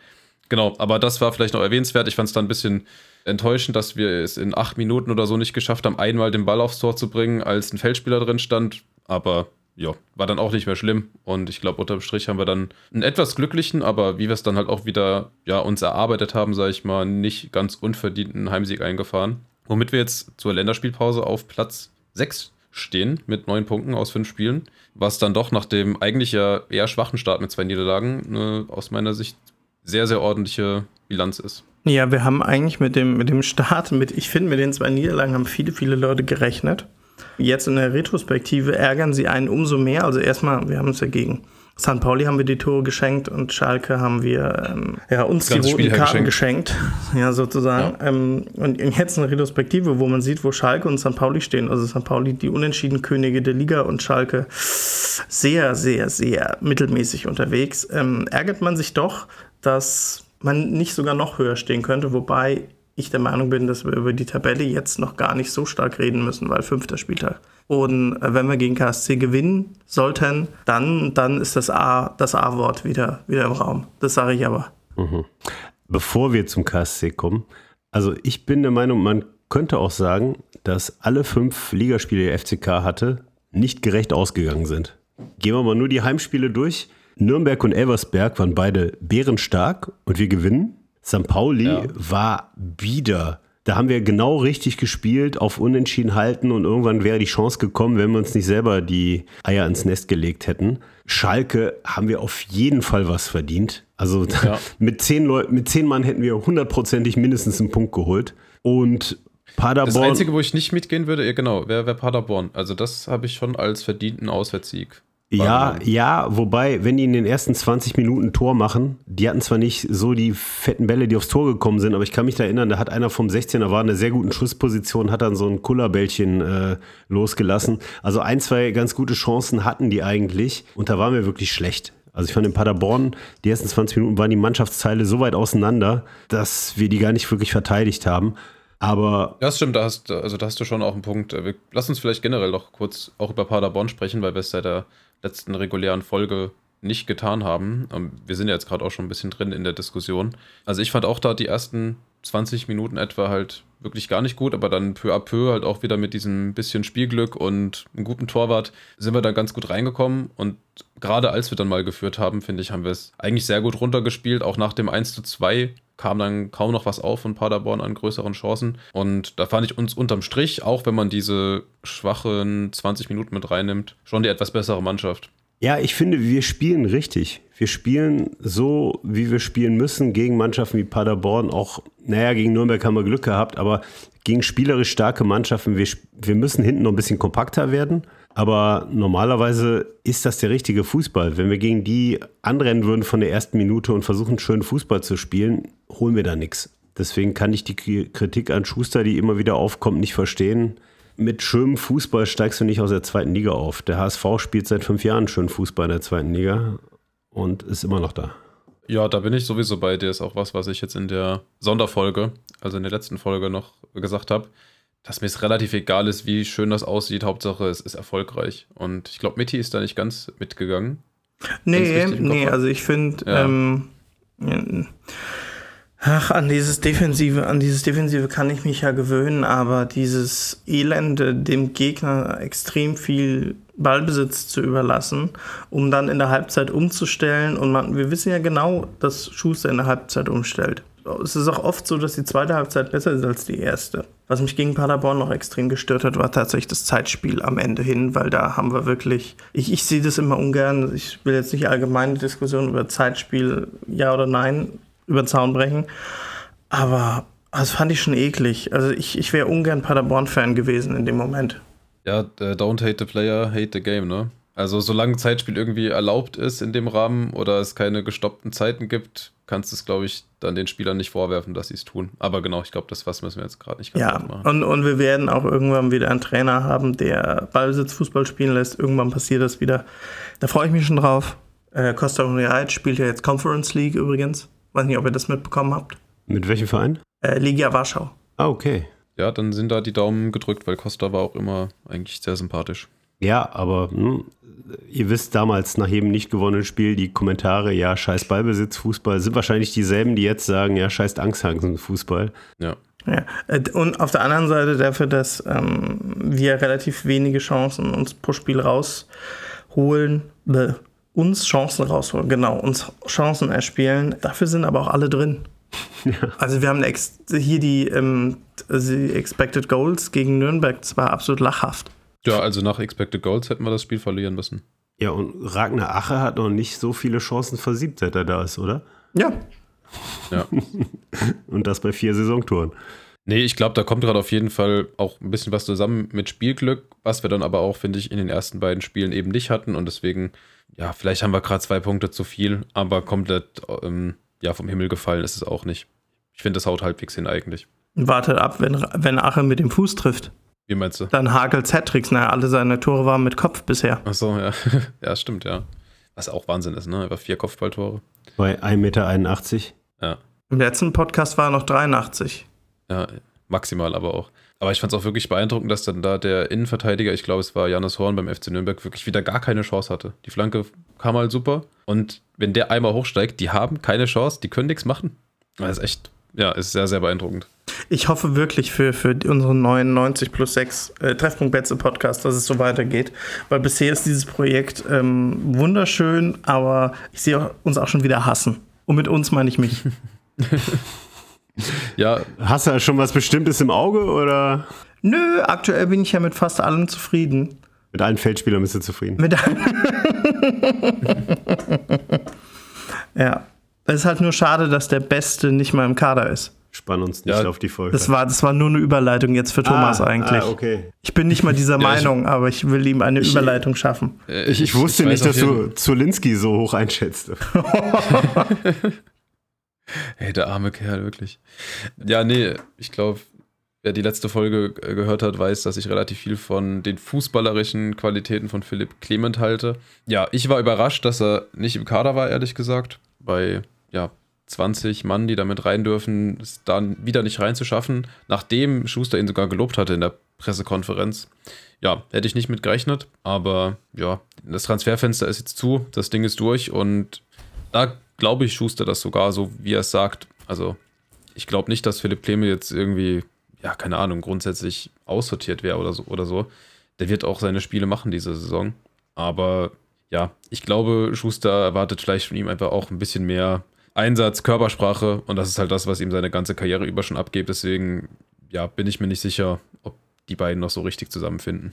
Genau, aber das war vielleicht noch erwähnenswert. Ich fand es dann ein bisschen enttäuschend, dass wir es in acht Minuten oder so nicht geschafft haben, einmal den Ball aufs Tor zu bringen, als ein Feldspieler drin stand. Aber ja, war dann auch nicht mehr schlimm. Und ich glaube, unterm Strich haben wir dann einen etwas glücklichen, aber wie wir es dann halt auch wieder ja, uns erarbeitet haben, sage ich mal, nicht ganz unverdienten Heimsieg eingefahren. Womit wir jetzt zur Länderspielpause auf Platz 6 stehen mit neun Punkten aus fünf Spielen, was dann doch nach dem eigentlich ja eher schwachen Start mit zwei Niederlagen eine, aus meiner Sicht sehr, sehr ordentliche Bilanz ist. Ja, wir haben eigentlich mit dem, mit dem Start, mit, ich finde, mit den zwei Niederlagen haben viele, viele Leute gerechnet. Jetzt in der Retrospektive ärgern sie einen umso mehr. Also erstmal, wir haben uns ja gegen St. Pauli haben wir die Tore geschenkt und Schalke haben wir ähm, ja, uns die roten Karten geschenkt. geschenkt. ja, sozusagen. Ja. Ähm, und jetzt eine Retrospektive, wo man sieht, wo Schalke und St. Pauli stehen. Also St. Pauli die unentschieden Könige der Liga und Schalke sehr, sehr, sehr mittelmäßig unterwegs. Ähm, ärgert man sich doch, dass man nicht sogar noch höher stehen könnte, wobei ich der Meinung bin, dass wir über die Tabelle jetzt noch gar nicht so stark reden müssen, weil fünfter Spieltag. Und äh, wenn wir gegen KSC gewinnen sollten, dann, dann ist das A, das A-Wort wieder, wieder im Raum. Das sage ich aber. Mhm. Bevor wir zum KSC kommen, also ich bin der Meinung, man könnte auch sagen, dass alle fünf Ligaspiele, die FCK hatte, nicht gerecht ausgegangen sind. Gehen wir mal nur die Heimspiele durch. Nürnberg und Elversberg waren beide bärenstark und wir gewinnen. St. Pauli ja. war bieder. Da haben wir genau richtig gespielt, auf Unentschieden halten und irgendwann wäre die Chance gekommen, wenn wir uns nicht selber die Eier ins Nest gelegt hätten. Schalke haben wir auf jeden Fall was verdient. Also *laughs* ja. mit, zehn Leuten, mit zehn Mann hätten wir hundertprozentig mindestens einen Punkt geholt. Und Paderborn. Das Einzige, wo ich nicht mitgehen würde, ja genau, wäre wär Paderborn. Also das habe ich schon als verdienten Auswärtssieg ja, ja, wobei, wenn die in den ersten 20 Minuten Tor machen, die hatten zwar nicht so die fetten Bälle, die aufs Tor gekommen sind, aber ich kann mich da erinnern, da hat einer vom 16er, war in einer sehr guten Schussposition, hat dann so ein Kullerbällchen äh, losgelassen. Also ein, zwei ganz gute Chancen hatten die eigentlich und da waren wir wirklich schlecht. Also ich fand in Paderborn, die ersten 20 Minuten waren die Mannschaftsteile so weit auseinander, dass wir die gar nicht wirklich verteidigt haben. Aber. Ja, das stimmt, da hast, also da hast du schon auch einen Punkt. Lass uns vielleicht generell noch kurz auch über Paderborn sprechen, weil wir es seit der letzten regulären Folge nicht getan haben. Ähm, wir sind ja jetzt gerade auch schon ein bisschen drin in der Diskussion. Also ich fand auch da die ersten 20 Minuten etwa halt wirklich gar nicht gut, aber dann peu à peu halt auch wieder mit diesem bisschen Spielglück und einem guten Torwart sind wir da ganz gut reingekommen und gerade als wir dann mal geführt haben, finde ich, haben wir es eigentlich sehr gut runtergespielt. Auch nach dem 1 zu 2 kam dann kaum noch was auf von Paderborn an größeren Chancen. Und da fand ich uns unterm Strich, auch wenn man diese schwachen 20 Minuten mit reinnimmt, schon die etwas bessere Mannschaft. Ja, ich finde, wir spielen richtig. Wir spielen so, wie wir spielen müssen, gegen Mannschaften wie Paderborn. Auch, naja, gegen Nürnberg haben wir Glück gehabt, aber gegen spielerisch starke Mannschaften, wir, wir müssen hinten noch ein bisschen kompakter werden. Aber normalerweise ist das der richtige Fußball. Wenn wir gegen die anrennen würden von der ersten Minute und versuchen, schön Fußball zu spielen, holen wir da nichts. Deswegen kann ich die Kritik an Schuster, die immer wieder aufkommt, nicht verstehen mit schönem Fußball steigst du nicht aus der zweiten Liga auf. Der HSV spielt seit fünf Jahren schön Fußball in der zweiten Liga und ist immer noch da. Ja, da bin ich sowieso bei dir. Ist auch was, was ich jetzt in der Sonderfolge, also in der letzten Folge noch gesagt habe, dass mir es relativ egal ist, wie schön das aussieht. Hauptsache, es ist erfolgreich. Und ich glaube, Mitty ist da nicht ganz mitgegangen. Nee, nee, also ich finde, ja. ähm, Ach, an dieses Defensive, an dieses Defensive kann ich mich ja gewöhnen, aber dieses Elende, dem Gegner extrem viel Ballbesitz zu überlassen, um dann in der Halbzeit umzustellen. Und man, wir wissen ja genau, dass Schuster in der Halbzeit umstellt. Es ist auch oft so, dass die zweite Halbzeit besser ist als die erste. Was mich gegen Paderborn noch extrem gestört hat, war tatsächlich das Zeitspiel am Ende hin, weil da haben wir wirklich, ich, ich sehe das immer ungern, ich will jetzt nicht allgemeine Diskussion über Zeitspiel, ja oder nein, über den Zaun brechen. Aber das fand ich schon eklig. Also ich, ich wäre ungern Paderborn-Fan gewesen in dem Moment. Ja, äh, don't hate the player, hate the game, ne? Also solange Zeitspiel irgendwie erlaubt ist in dem Rahmen oder es keine gestoppten Zeiten gibt, kannst du es, glaube ich, dann den Spielern nicht vorwerfen, dass sie es tun. Aber genau, ich glaube, das was müssen wir jetzt gerade nicht ganz ja, machen. Und, und wir werden auch irgendwann wieder einen Trainer haben, der Ballsitz Fußball spielen lässt. Irgendwann passiert das wieder. Da freue ich mich schon drauf. Äh, Costa Real spielt ja jetzt Conference League übrigens. Weiß nicht, ob ihr das mitbekommen habt. Mit welchem Verein? Äh, Ligia Warschau. Ah, okay. Ja, dann sind da die Daumen gedrückt, weil Costa war auch immer eigentlich sehr sympathisch. Ja, aber hm, ihr wisst damals nach jedem nicht gewonnenen Spiel die Kommentare, ja, scheiß Ballbesitz, Fußball, sind wahrscheinlich dieselben, die jetzt sagen, ja, scheiß Angsthasen, Fußball. Ja. Ja, äh, und auf der anderen Seite dafür, dass ähm, wir relativ wenige Chancen uns pro Spiel raus holen, bäh, uns Chancen rausholen, genau, uns Chancen erspielen. Dafür sind aber auch alle drin. *laughs* Also wir haben hier die, ähm, die Expected Goals gegen Nürnberg, das war absolut lachhaft. Ja, also nach Expected Goals hätten wir das Spiel verlieren müssen. Ja, und Ragnar Ache hat noch nicht so viele Chancen versiebt, seit er da ist, oder? Ja, Ja. *laughs* Und das bei vier Saisontoren. Nee, ich glaube, da kommt gerade auf jeden Fall auch ein bisschen was zusammen mit Spielglück, was wir dann aber auch, finde ich, in den ersten beiden Spielen eben nicht hatten. Und deswegen, ja, vielleicht haben wir gerade zwei Punkte zu viel, aber komplett ähm, ja, vom Himmel gefallen ist es auch nicht. Ich finde, das haut halbwegs hin eigentlich. wartet ab, wenn, wenn Ache mit dem Fuß trifft. Wie meinst du? Dann hakelt's Hattricks. Naja, alle seine Tore waren mit Kopf bisher. Achso, ja. *laughs* ja, stimmt, ja. Was auch Wahnsinn ist, ne? Über vier Kopfballtore. Bei 1,81 Meter. Ja. Im letzten Podcast war er noch 83. Ja, maximal aber auch. Aber ich fand es auch wirklich beeindruckend, dass dann da der Innenverteidiger, ich glaube, es war Janis Horn beim FC Nürnberg, wirklich wieder gar keine Chance hatte. Die Flanke kam halt super. Und wenn der einmal hochsteigt, die haben keine Chance, die können nichts machen. Das ist echt, ja, ist sehr, sehr beeindruckend. Ich hoffe wirklich für, für unseren neuen 90 plus 6 äh, Treffpunkt Betze Podcast, dass es so weitergeht. Weil bisher ist dieses Projekt ähm, wunderschön, aber ich sehe uns auch schon wieder hassen. Und mit uns meine ich mich. *laughs* Ja, Hast du da schon was Bestimmtes im Auge oder Nö, aktuell bin ich ja mit fast allem zufrieden. mit allen Feldspielern bist du zufrieden? Mit *laughs* ja. Es ist halt nur schade, dass der Beste nicht mal im Kader ist. Spann uns nicht Ja, auf die Folge. Das war, das war nur eine Überleitung jetzt für Thomas ah, eigentlich. Ah, okay. Ich bin nicht mal dieser *laughs* Ja, ich- Meinung, aber ich will ihm eine Überleitung schaffen. äh, Ich, ich wusste nicht, dass du Zulinski so hoch einschätzt. *laughs* Hey, der arme Kerl, wirklich. Ja, nee, ich glaube, wer die letzte Folge gehört hat, weiß, dass ich relativ viel von den fußballerischen Qualitäten von Philipp Clement halte. Ja, ich war überrascht, dass er nicht im Kader war, ehrlich gesagt. Bei, ja, 20 Mann, die damit rein dürfen, es dann wieder nicht reinzuschaffen, nachdem Schuster ihn sogar gelobt hatte in der Pressekonferenz. Ja, hätte ich nicht mit gerechnet, aber ja, das Transferfenster ist jetzt zu, das Ding ist durch und da glaube ich Schuster das sogar so, wie er es sagt. Also ich glaube nicht, dass Philipp Kleme jetzt irgendwie, ja, keine Ahnung, grundsätzlich aussortiert wäre oder so, oder so. Der wird auch seine Spiele machen diese Saison. Aber ja, ich glaube, Schuster erwartet vielleicht von ihm einfach auch ein bisschen mehr Einsatz, Körpersprache und das ist halt das, was ihm seine ganze Karriere über schon abgeht. Deswegen, ja, bin ich mir nicht sicher, ob die beiden noch so richtig zusammenfinden.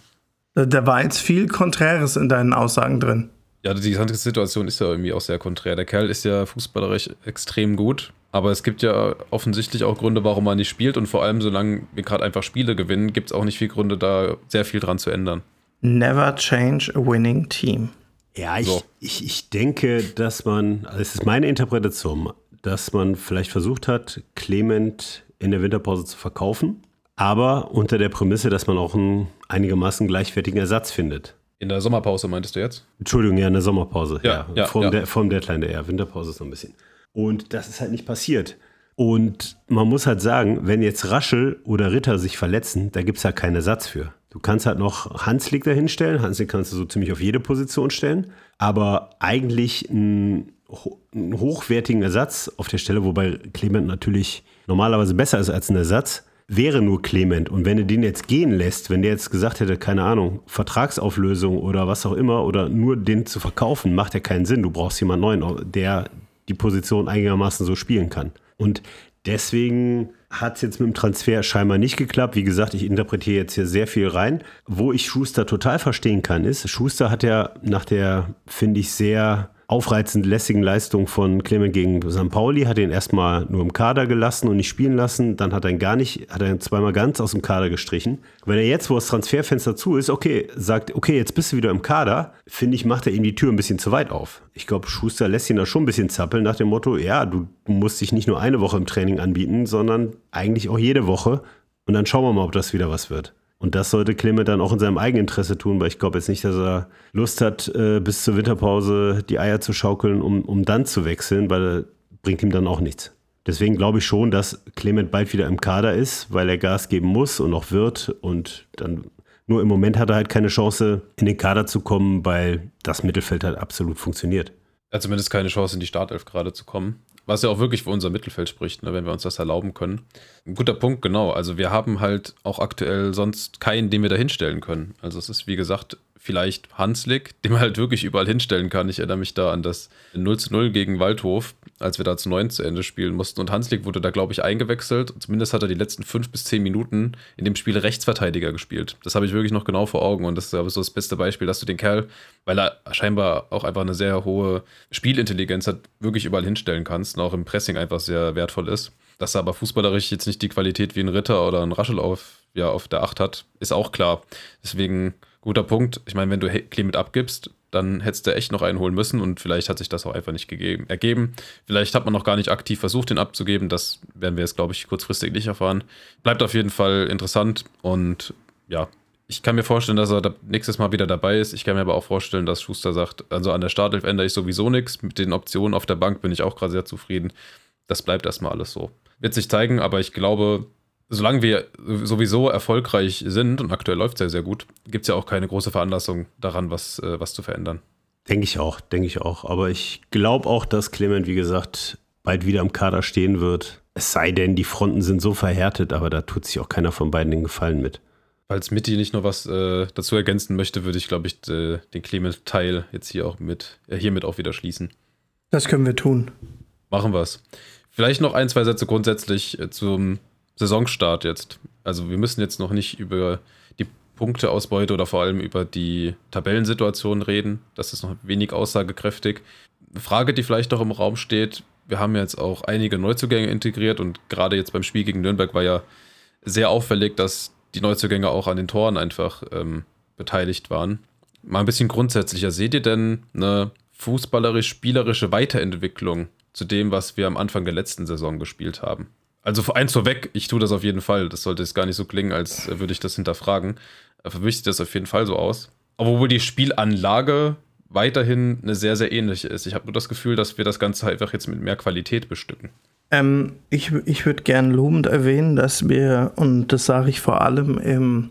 Da war jetzt viel Konträres in deinen Aussagen drin. Ja, die ganze Situation ist ja irgendwie auch sehr konträr. Der Kerl ist ja fußballerisch extrem gut, aber es gibt ja offensichtlich auch Gründe, warum er nicht spielt und vor allem, solange wir gerade einfach Spiele gewinnen, gibt es auch nicht viel Gründe, da sehr viel dran zu ändern. Never change a winning team. Ja, ich, So. ich, ich denke, dass man, also es ist meine Interpretation, dass man vielleicht versucht hat, Clement in der Winterpause zu verkaufen, aber unter der Prämisse, dass man auch einen einigermaßen gleichwertigen Ersatz findet. In der Sommerpause meintest du jetzt? Entschuldigung, ja, eine Sommerpause. Ja, ja, vom, ja. Der, vom Deadline der Winterpause ist noch ein bisschen. Und das ist halt nicht passiert. Und man muss halt sagen, wenn jetzt Raschel oder Ritter sich verletzen, da gibt es halt keinen Ersatz für. Du kannst halt noch Hanslik dahinstellen. Hanslik kannst du so ziemlich auf jede Position stellen. Aber eigentlich einen, einen hochwertigen Ersatz auf der Stelle, wobei Clement natürlich normalerweise besser ist als ein Ersatz, wäre nur Clement. Und wenn du den jetzt gehen lässt, wenn der jetzt gesagt hätte, keine Ahnung, Vertragsauflösung oder was auch immer, oder nur den zu verkaufen, macht ja keinen Sinn. Du brauchst jemanden neuen, der die Position einigermaßen so spielen kann. Und deswegen hat es jetzt mit dem Transfer scheinbar nicht geklappt. Wie gesagt, ich interpretiere jetzt hier sehr viel rein. Wo ich Schuster total verstehen kann, ist, Schuster hat ja nach der, finde ich, sehr aufreizend lässigen Leistung von Clement gegen St. Pauli, hat ihn erstmal nur im Kader gelassen und nicht spielen lassen. Dann hat er ihn gar nicht, hat er ihn zweimal ganz aus dem Kader gestrichen. Wenn er jetzt, wo das Transferfenster zu ist, okay, sagt, okay, jetzt bist du wieder im Kader, finde ich, macht er ihm die Tür ein bisschen zu weit auf. Ich glaube, Schuster lässt ihn da schon ein bisschen zappeln nach dem Motto, ja, du, du musst dich nicht nur eine Woche im Training anbieten, sondern eigentlich auch jede Woche. Und dann schauen wir mal, ob das wieder was wird. Und das sollte Clement dann auch in seinem Eigeninteresse tun, weil ich glaube jetzt nicht, dass er Lust hat, äh, bis zur Winterpause die Eier zu schaukeln, um, um dann zu wechseln, weil er bringt ihm dann auch nichts. Deswegen glaube ich schon, dass Clement bald wieder im Kader ist, weil er Gas geben muss und auch wird. Und dann nur im Moment hat er halt keine Chance, in den Kader zu kommen, weil das Mittelfeld halt absolut funktioniert. Er hat zumindest keine Chance, in die Startelf gerade zu kommen. Was ja auch wirklich für unser Mittelfeld spricht, ne, wenn wir uns das erlauben können. Ein guter Punkt, genau. Also wir haben halt auch aktuell sonst keinen, den wir da hinstellen können. Also es ist, wie gesagt, vielleicht Hanslik, den man halt wirklich überall hinstellen kann. Ich erinnere mich da an das 0 zu 0 gegen Waldhof, als wir da zu 9 zu Ende spielen mussten. Und Hanslik wurde da, glaube ich, eingewechselt. Zumindest hat er die letzten fünf bis zehn Minuten in dem Spiel Rechtsverteidiger gespielt. Das habe ich wirklich noch genau vor Augen. Und das ist aber so das beste Beispiel, dass du den Kerl, weil er scheinbar auch einfach eine sehr hohe Spielintelligenz hat, wirklich überall hinstellen kannst und auch im Pressing einfach sehr wertvoll ist. Dass er aber fußballerisch jetzt nicht die Qualität wie ein Ritter oder ein Raschel auf, ja, auf der Acht hat, ist auch klar. Deswegen guter Punkt. Ich meine, wenn du Clement abgibst, dann hättest du echt noch einen holen müssen und vielleicht hat sich das auch einfach nicht gegeben, ergeben. Vielleicht hat man noch gar nicht aktiv versucht, den abzugeben. Das werden wir jetzt, glaube ich, kurzfristig nicht erfahren. Bleibt auf jeden Fall interessant und ja, ich kann mir vorstellen, dass er nächstes Mal wieder dabei ist. Ich kann mir aber auch vorstellen, dass Schuster sagt, also an der Startelf ändere ich sowieso nichts. Mit den Optionen auf der Bank bin ich auch gerade sehr zufrieden. Das bleibt erstmal alles so. Wird sich zeigen, aber ich glaube, solange wir sowieso erfolgreich sind und aktuell läuft es ja sehr gut, gibt es ja auch keine große Veranlassung daran, was, äh, was zu verändern. Denke ich auch, denke ich auch. Aber ich glaube auch, dass Clement, wie gesagt, bald wieder am Kader stehen wird. Es sei denn, die Fronten sind so verhärtet, aber da tut sich auch keiner von beiden den Gefallen mit. Falls Mitty nicht noch was äh, dazu ergänzen möchte, würde ich, glaube ich, äh, den Clement-Teil jetzt hier auch mit, äh, hiermit auch wieder schließen. Das können wir tun. Machen wir es. Vielleicht noch ein, zwei Sätze grundsätzlich äh, zum Saisonstart jetzt. Also wir müssen jetzt noch nicht über die Punkteausbeute oder vor allem über die Tabellensituation reden. Das ist noch wenig aussagekräftig. Eine Frage, die vielleicht noch im Raum steht, wir haben jetzt auch einige Neuzugänge integriert und gerade jetzt beim Spiel gegen Nürnberg war ja sehr auffällig, dass die Neuzugänge auch an den Toren einfach ähm, beteiligt waren. Mal ein bisschen grundsätzlicher, seht ihr denn eine fußballerisch-spielerische Weiterentwicklung zu dem, was wir am Anfang der letzten Saison gespielt haben? Also eins vorweg, ich tue das auf jeden Fall. Das sollte jetzt gar nicht so klingen, als würde ich das hinterfragen. Für mich sieht das auf jeden Fall so aus. Obwohl die Spielanlage weiterhin eine sehr, sehr ähnliche ist. Ich habe nur das Gefühl, dass wir das Ganze einfach jetzt mit mehr Qualität bestücken. Ähm, ich ich würde gern lobend erwähnen, dass wir, und das sage ich vor allem im,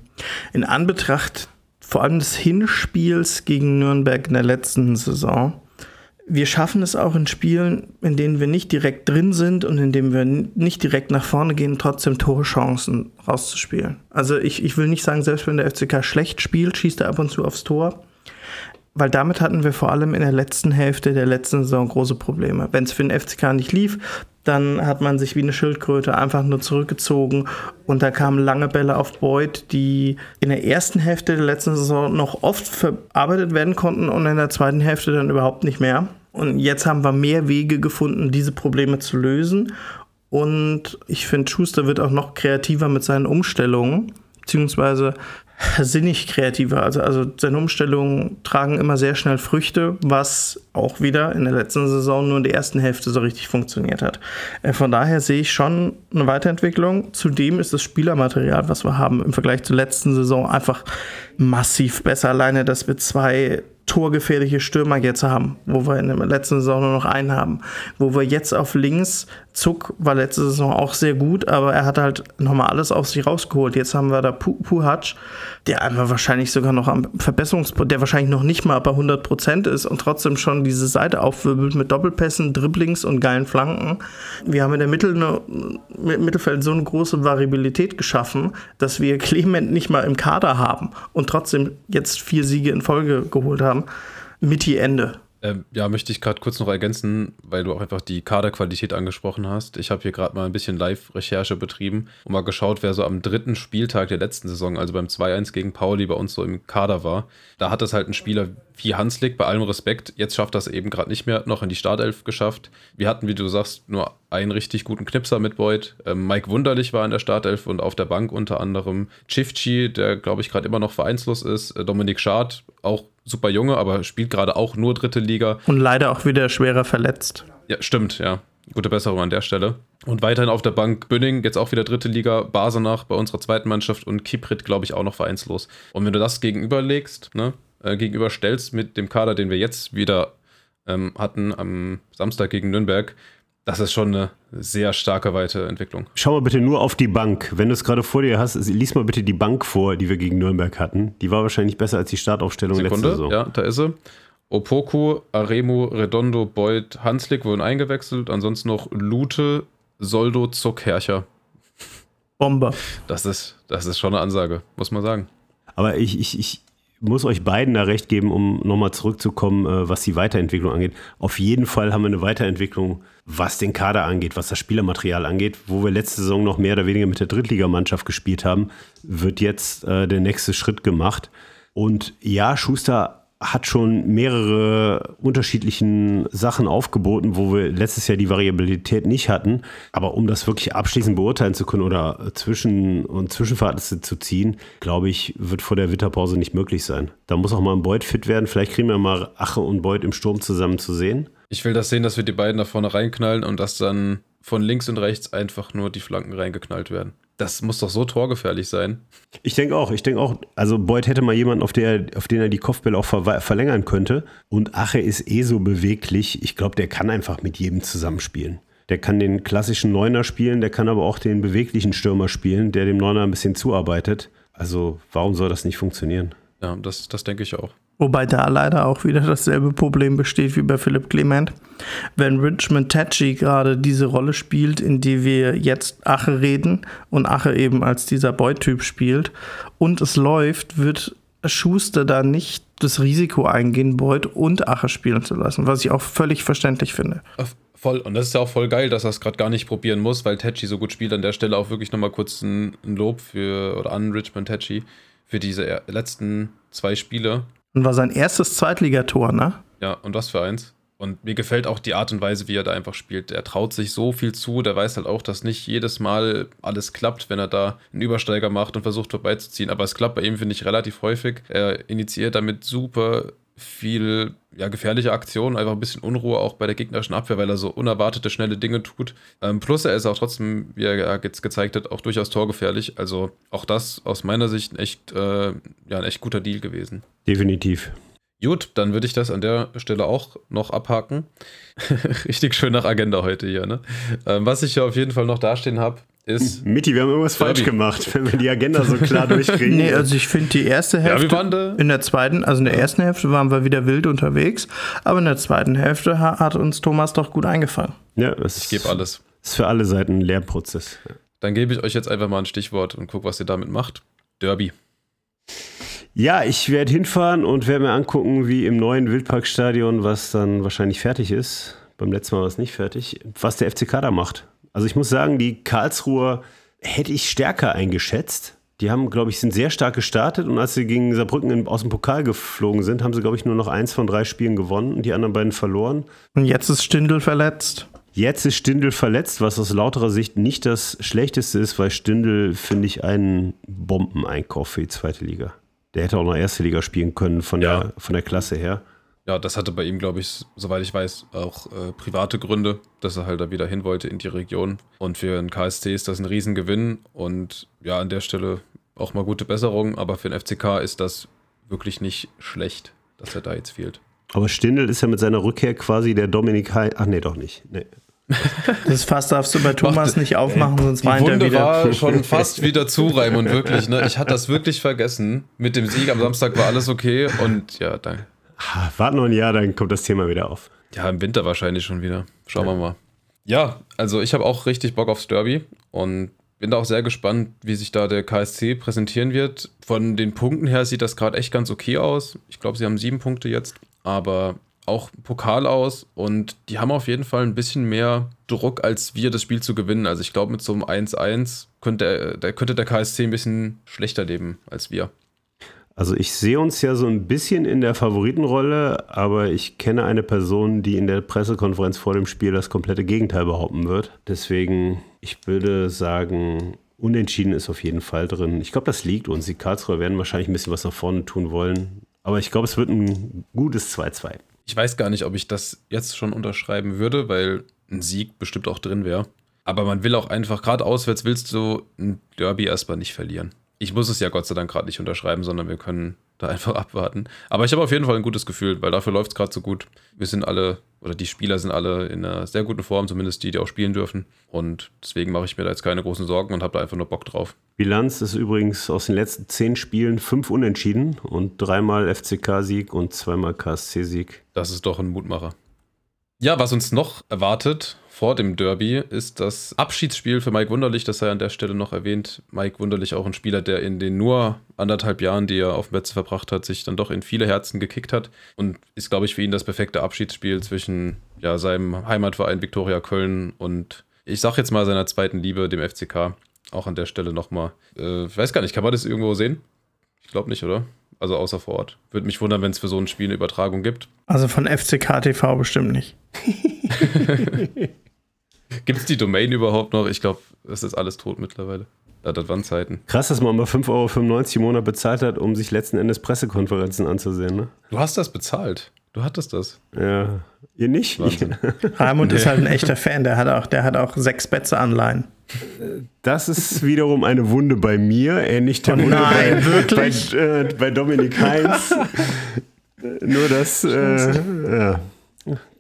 in Anbetracht vor allem des Hinspiels gegen Nürnberg in der letzten Saison, wir schaffen es auch in Spielen, in denen wir nicht direkt drin sind und in denen wir nicht direkt nach vorne gehen, trotzdem Torchancen rauszuspielen. Also ich, ich will nicht sagen, selbst wenn der FCK schlecht spielt, schießt er ab und zu aufs Tor. Weil damit hatten wir vor allem in der letzten Hälfte der letzten Saison große Probleme. Wenn es für den FCK nicht lief, dann hat man sich wie eine Schildkröte einfach nur zurückgezogen und da kamen lange Bälle auf Beuth, die in der ersten Hälfte der letzten Saison noch oft verarbeitet werden konnten und in der zweiten Hälfte dann überhaupt nicht mehr. Und jetzt haben wir mehr Wege gefunden, diese Probleme zu lösen. Und ich finde, Schuster wird auch noch kreativer mit seinen Umstellungen, beziehungsweise *laughs* sinnig kreativer. Also, also seine Umstellungen tragen immer sehr schnell Früchte, was auch wieder in der letzten Saison nur in der ersten Hälfte so richtig funktioniert hat. Äh, von daher sehe ich schon eine Weiterentwicklung. Zudem ist das Spielermaterial, was wir haben, im Vergleich zur letzten Saison einfach massiv besser. Alleine, dass wir zwei torgefährliche Stürmer jetzt haben, wo wir in der letzten Saison nur noch einen haben. Wo wir jetzt auf links, Zuck war letzte Saison auch sehr gut, aber er hat halt nochmal alles auf sich rausgeholt. Jetzt haben wir da Puhac, der einmal wahrscheinlich sogar noch am Verbesserungspunkt, der wahrscheinlich noch nicht mal bei 100 Prozent ist und trotzdem schon diese Seite aufwirbelt mit Doppelpässen, Dribblings und geilen Flanken. Wir haben in der Mittel eine, Mittelfeld so eine große Variabilität geschaffen, dass wir Clement nicht mal im Kader haben und trotzdem jetzt vier Siege in Folge geholt haben. Mitte Ende. Ähm, ja, möchte ich gerade kurz noch ergänzen, weil du auch einfach die Kaderqualität angesprochen hast. Ich habe hier gerade mal ein bisschen Live-Recherche betrieben und mal geschaut, wer so am dritten Spieltag der letzten Saison, also beim 2-1 gegen Pauli, bei uns so im Kader war. Da hat es halt ein Spieler wie Hanslik, bei allem Respekt, jetzt schafft das eben gerade nicht mehr, noch in die Startelf geschafft. Wir hatten, wie du sagst, nur einen richtig guten Knipser mit Boyd. Ähm, Mike Wunderlich war in der Startelf und auf der Bank unter anderem Chifchi, der glaube ich gerade immer noch vereinslos ist. Äh, Dominik Schad, auch super junge, aber spielt gerade auch nur dritte Liga. Und leider auch wieder schwerer verletzt. Ja, stimmt, ja. Gute Besserung an der Stelle. Und weiterhin auf der Bank Bünning, jetzt auch wieder dritte Liga, Basenach bei unserer zweiten Mannschaft und Kiprit, glaube ich, auch noch vereinslos. Und wenn du das gegenüberlegst, ne, äh, gegenüberstellst mit dem Kader, den wir jetzt wieder ähm, hatten am Samstag gegen Nürnberg, das ist schon eine sehr starke Weiterentwicklung. Schau mal bitte nur auf die Bank. Wenn du es gerade vor dir hast, lies mal bitte die Bank vor, die wir gegen Nürnberg hatten. Die war wahrscheinlich besser als die Startaufstellung Sekunde, letzte Saison. Ja, da ist sie. Opoku, Aremu, Redondo, Beuth, Hanslik wurden eingewechselt. Ansonsten noch Lute, Soldo, Zuck, Herrscher. Bombe. Das ist, das ist schon eine Ansage, muss man sagen. Aber ich, ich, ich muss euch beiden da recht geben, um nochmal zurückzukommen, äh, was die Weiterentwicklung angeht. Auf jeden Fall haben wir eine Weiterentwicklung, was den Kader angeht, was das Spielermaterial angeht. Wo wir letzte Saison noch mehr oder weniger mit der Drittligamannschaft gespielt haben, wird jetzt äh, der nächste Schritt gemacht. Und ja, Schuster hat schon mehrere unterschiedlichen Sachen aufgeboten, wo wir letztes Jahr die Variabilität nicht hatten. Aber um das wirklich abschließend beurteilen zu können oder Zwischen- und Zwischenverhältnisse zu ziehen, glaube ich, wird vor der Winterpause nicht möglich sein. Da muss auch mal ein Beuth fit werden. Vielleicht kriegen wir mal Ache und Beuth im Sturm zusammen zu sehen. Ich will das sehen, dass wir die beiden da vorne reinknallen und dass dann von links und rechts einfach nur die Flanken reingeknallt werden. Das muss doch so torgefährlich sein. Ich denke auch, ich denke auch, also Beuth hätte mal jemanden, auf, der, auf den er die Kopfbälle auch ver verlängern könnte. Und Ache ist eh so beweglich. Ich glaube, der kann einfach mit jedem zusammenspielen. Der kann den klassischen Neuner spielen, der kann aber auch den beweglichen Stürmer spielen, der dem Neuner ein bisschen zuarbeitet. Also warum soll das nicht funktionieren? Ja, das, das denke ich auch. Wobei da leider auch wieder dasselbe Problem besteht wie bei Philipp Clement. Wenn Richmond Tachi gerade diese Rolle spielt, in die wir jetzt Ache reden und Ache eben als dieser Boy-Typ spielt und es läuft, wird Schuster da nicht das Risiko eingehen, Beuth und Ache spielen zu lassen, was ich auch völlig verständlich finde. Voll, und das ist ja auch voll geil, dass er es gerade gar nicht probieren muss, weil Tachi so gut spielt. An der Stelle auch wirklich nochmal kurz ein, Lob für oder an Richmond Tachi für diese letzten zwei Spiele und war sein erstes Zweitligator, ne? Ja, und was für eins. Und mir gefällt auch die Art und Weise, wie er da einfach spielt. Er traut sich so viel zu, der weiß halt auch, dass nicht jedes Mal alles klappt, wenn er da einen Übersteiger macht und versucht vorbeizuziehen. Aber es klappt bei ihm, finde ich, relativ häufig. Er initiiert damit super viel ja, gefährliche Aktionen, einfach ein bisschen Unruhe auch bei der gegnerischen Abwehr, weil er so unerwartete, schnelle Dinge tut. Ähm, plus er ist auch trotzdem, wie er jetzt gezeigt hat, auch durchaus torgefährlich. Also auch das aus meiner Sicht ein echt, äh, ja, ein echt guter Deal gewesen. Definitiv. Gut, dann würde ich das an der Stelle auch noch abhaken. *laughs* Richtig schön nach Agenda heute hier. Ne? Ähm, was ich ja auf jeden Fall noch dastehen habe, ist. Mitti, wir haben irgendwas falsch gemacht, wenn wir die Agenda so klar *laughs* durchkriegen. nee, also ich finde die erste Hälfte. Ja, in der zweiten, also in der ersten Hälfte waren wir wieder wild unterwegs, aber in der zweiten Hälfte hat uns Thomas doch gut eingefangen. Ja, ich gebe alles. Ist für alle Seiten ein Lernprozess. Dann gebe ich euch jetzt einfach mal ein Stichwort und gucke, was ihr damit macht. Derby. Ja, ich werde hinfahren und werde mir angucken, wie im neuen Wildparkstadion, was dann wahrscheinlich fertig ist. Beim letzten Mal war es nicht fertig, was der FCK da macht. Also ich muss sagen, die Karlsruher hätte ich stärker eingeschätzt. Die haben, glaube ich, sind sehr stark gestartet und als sie gegen Saarbrücken in, aus dem Pokal geflogen sind, haben sie, glaube ich, nur noch eins von drei Spielen gewonnen und die anderen beiden verloren. Und jetzt ist Stindl verletzt. Jetzt ist Stindl verletzt, was aus lauterer Sicht nicht das Schlechteste ist, weil Stindl, finde ich, einen Bombeneinkauf für die zweite Liga. Der hätte auch noch erste Liga spielen können von, ja. der, von der Klasse her. Ja, das hatte bei ihm, glaube ich, soweit ich weiß, auch äh, private Gründe, dass er halt da wieder hin wollte in die Region. Und für einen KSC ist das ein Riesengewinn. Und ja, an der Stelle auch mal gute Besserung. Aber für den FCK ist das wirklich nicht schlecht, dass er da jetzt fehlt. Aber Stindl ist ja mit seiner Rückkehr quasi der Dominik Hein. Ach nee, doch nicht. Nee. *laughs* Das Fass darfst du bei Thomas nicht aufmachen, sonst weint er wieder. war *laughs* schon fast wieder zu, Raimund, wirklich. Ne? Ich hatte das wirklich vergessen. Mit dem Sieg am Samstag war alles okay und ja, danke. Warte noch ein Jahr, dann kommt das Thema wieder auf. Ja, im Winter wahrscheinlich schon wieder. Schauen ja. wir mal. Ja, also ich habe auch richtig Bock aufs Derby und bin da auch sehr gespannt, wie sich da der KSC präsentieren wird. Von den Punkten her sieht das gerade echt ganz okay aus. Ich glaube, sie haben sieben Punkte jetzt, aber auch Pokal aus und die haben auf jeden Fall ein bisschen mehr Druck, als wir das Spiel zu gewinnen. Also ich glaube, mit so einem 1-1 könnte, der, könnte der KSC ein bisschen schlechter leben als wir. Also ich sehe uns ja so ein bisschen in der Favoritenrolle, aber ich kenne eine Person, die in der Pressekonferenz vor dem Spiel das komplette Gegenteil behaupten wird. Deswegen, ich würde sagen, unentschieden ist auf jeden Fall drin. Ich glaube, das liegt uns. Die Karlsruher werden wahrscheinlich ein bisschen was nach vorne tun wollen. Aber ich glaube, es wird ein gutes 2-2. Ich weiß gar nicht, ob ich das jetzt schon unterschreiben würde, weil ein Sieg bestimmt auch drin wäre. Aber man will auch einfach, gerade auswärts willst du ein Derby erstmal nicht verlieren ich muss es ja Gott sei Dank gerade nicht unterschreiben, sondern wir können da *laughs* einfach abwarten. Aber ich habe auf jeden Fall ein gutes Gefühl, weil dafür läuft es gerade so gut. Wir sind alle, oder die Spieler sind alle in einer sehr guten Form, zumindest die, die auch spielen dürfen. Und deswegen mache ich mir da jetzt keine großen Sorgen und habe da einfach nur Bock drauf. Bilanz ist übrigens aus den letzten zehn Spielen fünf Unentschieden und dreimal FCK-Sieg und zweimal KSC-Sieg. Das ist doch ein Mutmacher. Ja, was uns noch erwartet vor dem Derby ist das Abschiedsspiel für Mike Wunderlich, das sei an der Stelle noch erwähnt. Mike Wunderlich auch ein Spieler, der in den nur anderthalb Jahren, die er auf dem Betze verbracht hat, sich dann doch in viele Herzen gekickt hat und ist, glaube ich, für ihn das perfekte Abschiedsspiel zwischen ja, seinem Heimatverein Viktoria Köln und ich sag jetzt mal seiner zweiten Liebe, dem FCK. Auch an der Stelle nochmal. Äh, ich weiß gar nicht, kann man das irgendwo sehen? Ich glaube nicht, oder? Also außer vor Ort. Würde mich wundern, wenn es für so ein Spiel eine Übertragung gibt. Also von FCK TV bestimmt nicht. *laughs* *laughs* Gibt es die Domain überhaupt noch? Ich glaube, das ist alles tot mittlerweile. Ja, das waren Zeiten. Krass, dass man mal 5,95 Euro im Monat bezahlt hat, um sich letzten Endes Pressekonferenzen anzusehen, ne? Du hast das bezahlt. Du hattest das. Ja. Ihr nicht? *laughs* Raimund ist halt ein echter Fan, der hat auch, der hat auch sechs Betze-Anleihen. Das ist wiederum eine Wunde bei mir, ähnlich der Oh Wunde nein, bei, wirklich? bei, äh, bei Dominik Heinz. *laughs* Nur das, äh, ja.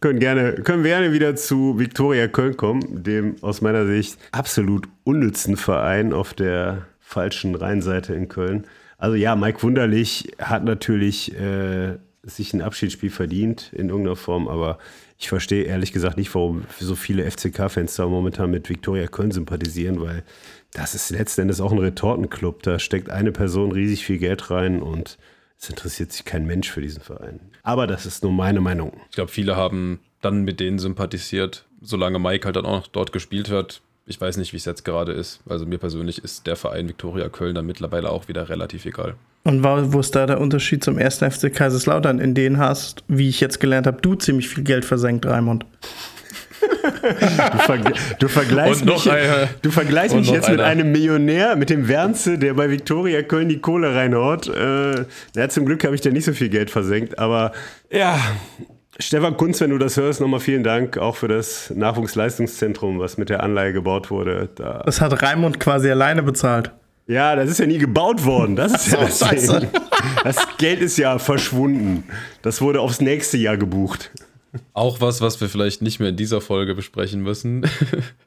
Können, gerne, können wir gerne wieder zu Viktoria Köln kommen, dem aus meiner Sicht absolut unnützen Verein auf der falschen Rheinseite in Köln. Also ja, Mike Wunderlich hat natürlich äh, sich ein Abschiedsspiel verdient in irgendeiner Form, aber ich verstehe ehrlich gesagt nicht, warum so viele FCK-Fans da momentan mit Viktoria Köln sympathisieren, weil das ist letzten Endes auch ein Retortenclub. Da steckt eine Person riesig viel Geld rein und es interessiert sich kein Mensch für diesen Verein. Aber das ist nur meine Meinung. Ich glaube, viele haben dann mit denen sympathisiert, solange Mike halt dann auch noch dort gespielt hat. Ich weiß nicht, wie es jetzt gerade ist. Also mir persönlich ist der Verein Viktoria Köln dann mittlerweile auch wieder relativ egal. Und wo wo ist da der Unterschied zum ersten FC Kaiserslautern? In denen hast, wie ich jetzt gelernt habe, du ziemlich viel Geld versenkt, Raimund. Du, verg du vergleichst mich, eine- du vergleichst mich jetzt mit einer. einem Millionär, mit dem Wernze, der bei Viktoria Köln die Kohle reinhaut. Äh, ja, zum Glück habe ich da nicht so viel Geld versenkt, aber ja. Stefan Kunz, wenn du das hörst, nochmal vielen Dank auch für das Nachwuchsleistungszentrum, was mit der Anleihe gebaut wurde. Da, Das hat Raimund quasi alleine bezahlt. ja, das ist ja nie gebaut worden. Das ist *laughs* ja das. Das Geld ist ja verschwunden. Das wurde aufs nächste Jahr gebucht. Auch was, was wir vielleicht nicht mehr in dieser Folge besprechen müssen.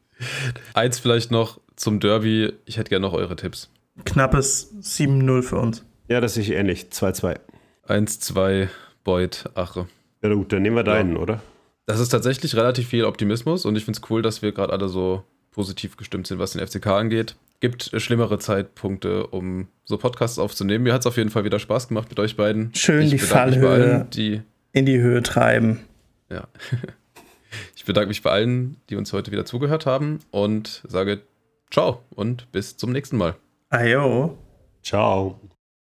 *laughs* Eins vielleicht noch zum Derby. Ich hätte gerne noch eure Tipps. Knappes 7-0 für uns. Ja, das sehe ich ähnlich. 2-2. 1-2, Beuth, Ache. Ja gut, dann nehmen wir deinen, oder? Das ist tatsächlich relativ viel Optimismus und ich finde es cool, dass wir gerade alle so positiv gestimmt sind, was den FCK angeht. Gibt schlimmere Zeitpunkte, um so Podcasts aufzunehmen. Mir hat es auf jeden Fall wieder Spaß gemacht mit euch beiden. Schön ich die Fallhöhe. allen, die In die Höhe treiben. Ja. *laughs* Ich bedanke mich bei allen, die uns heute wieder zugehört haben und sage ciao und bis zum nächsten Mal. Ayo. Ciao.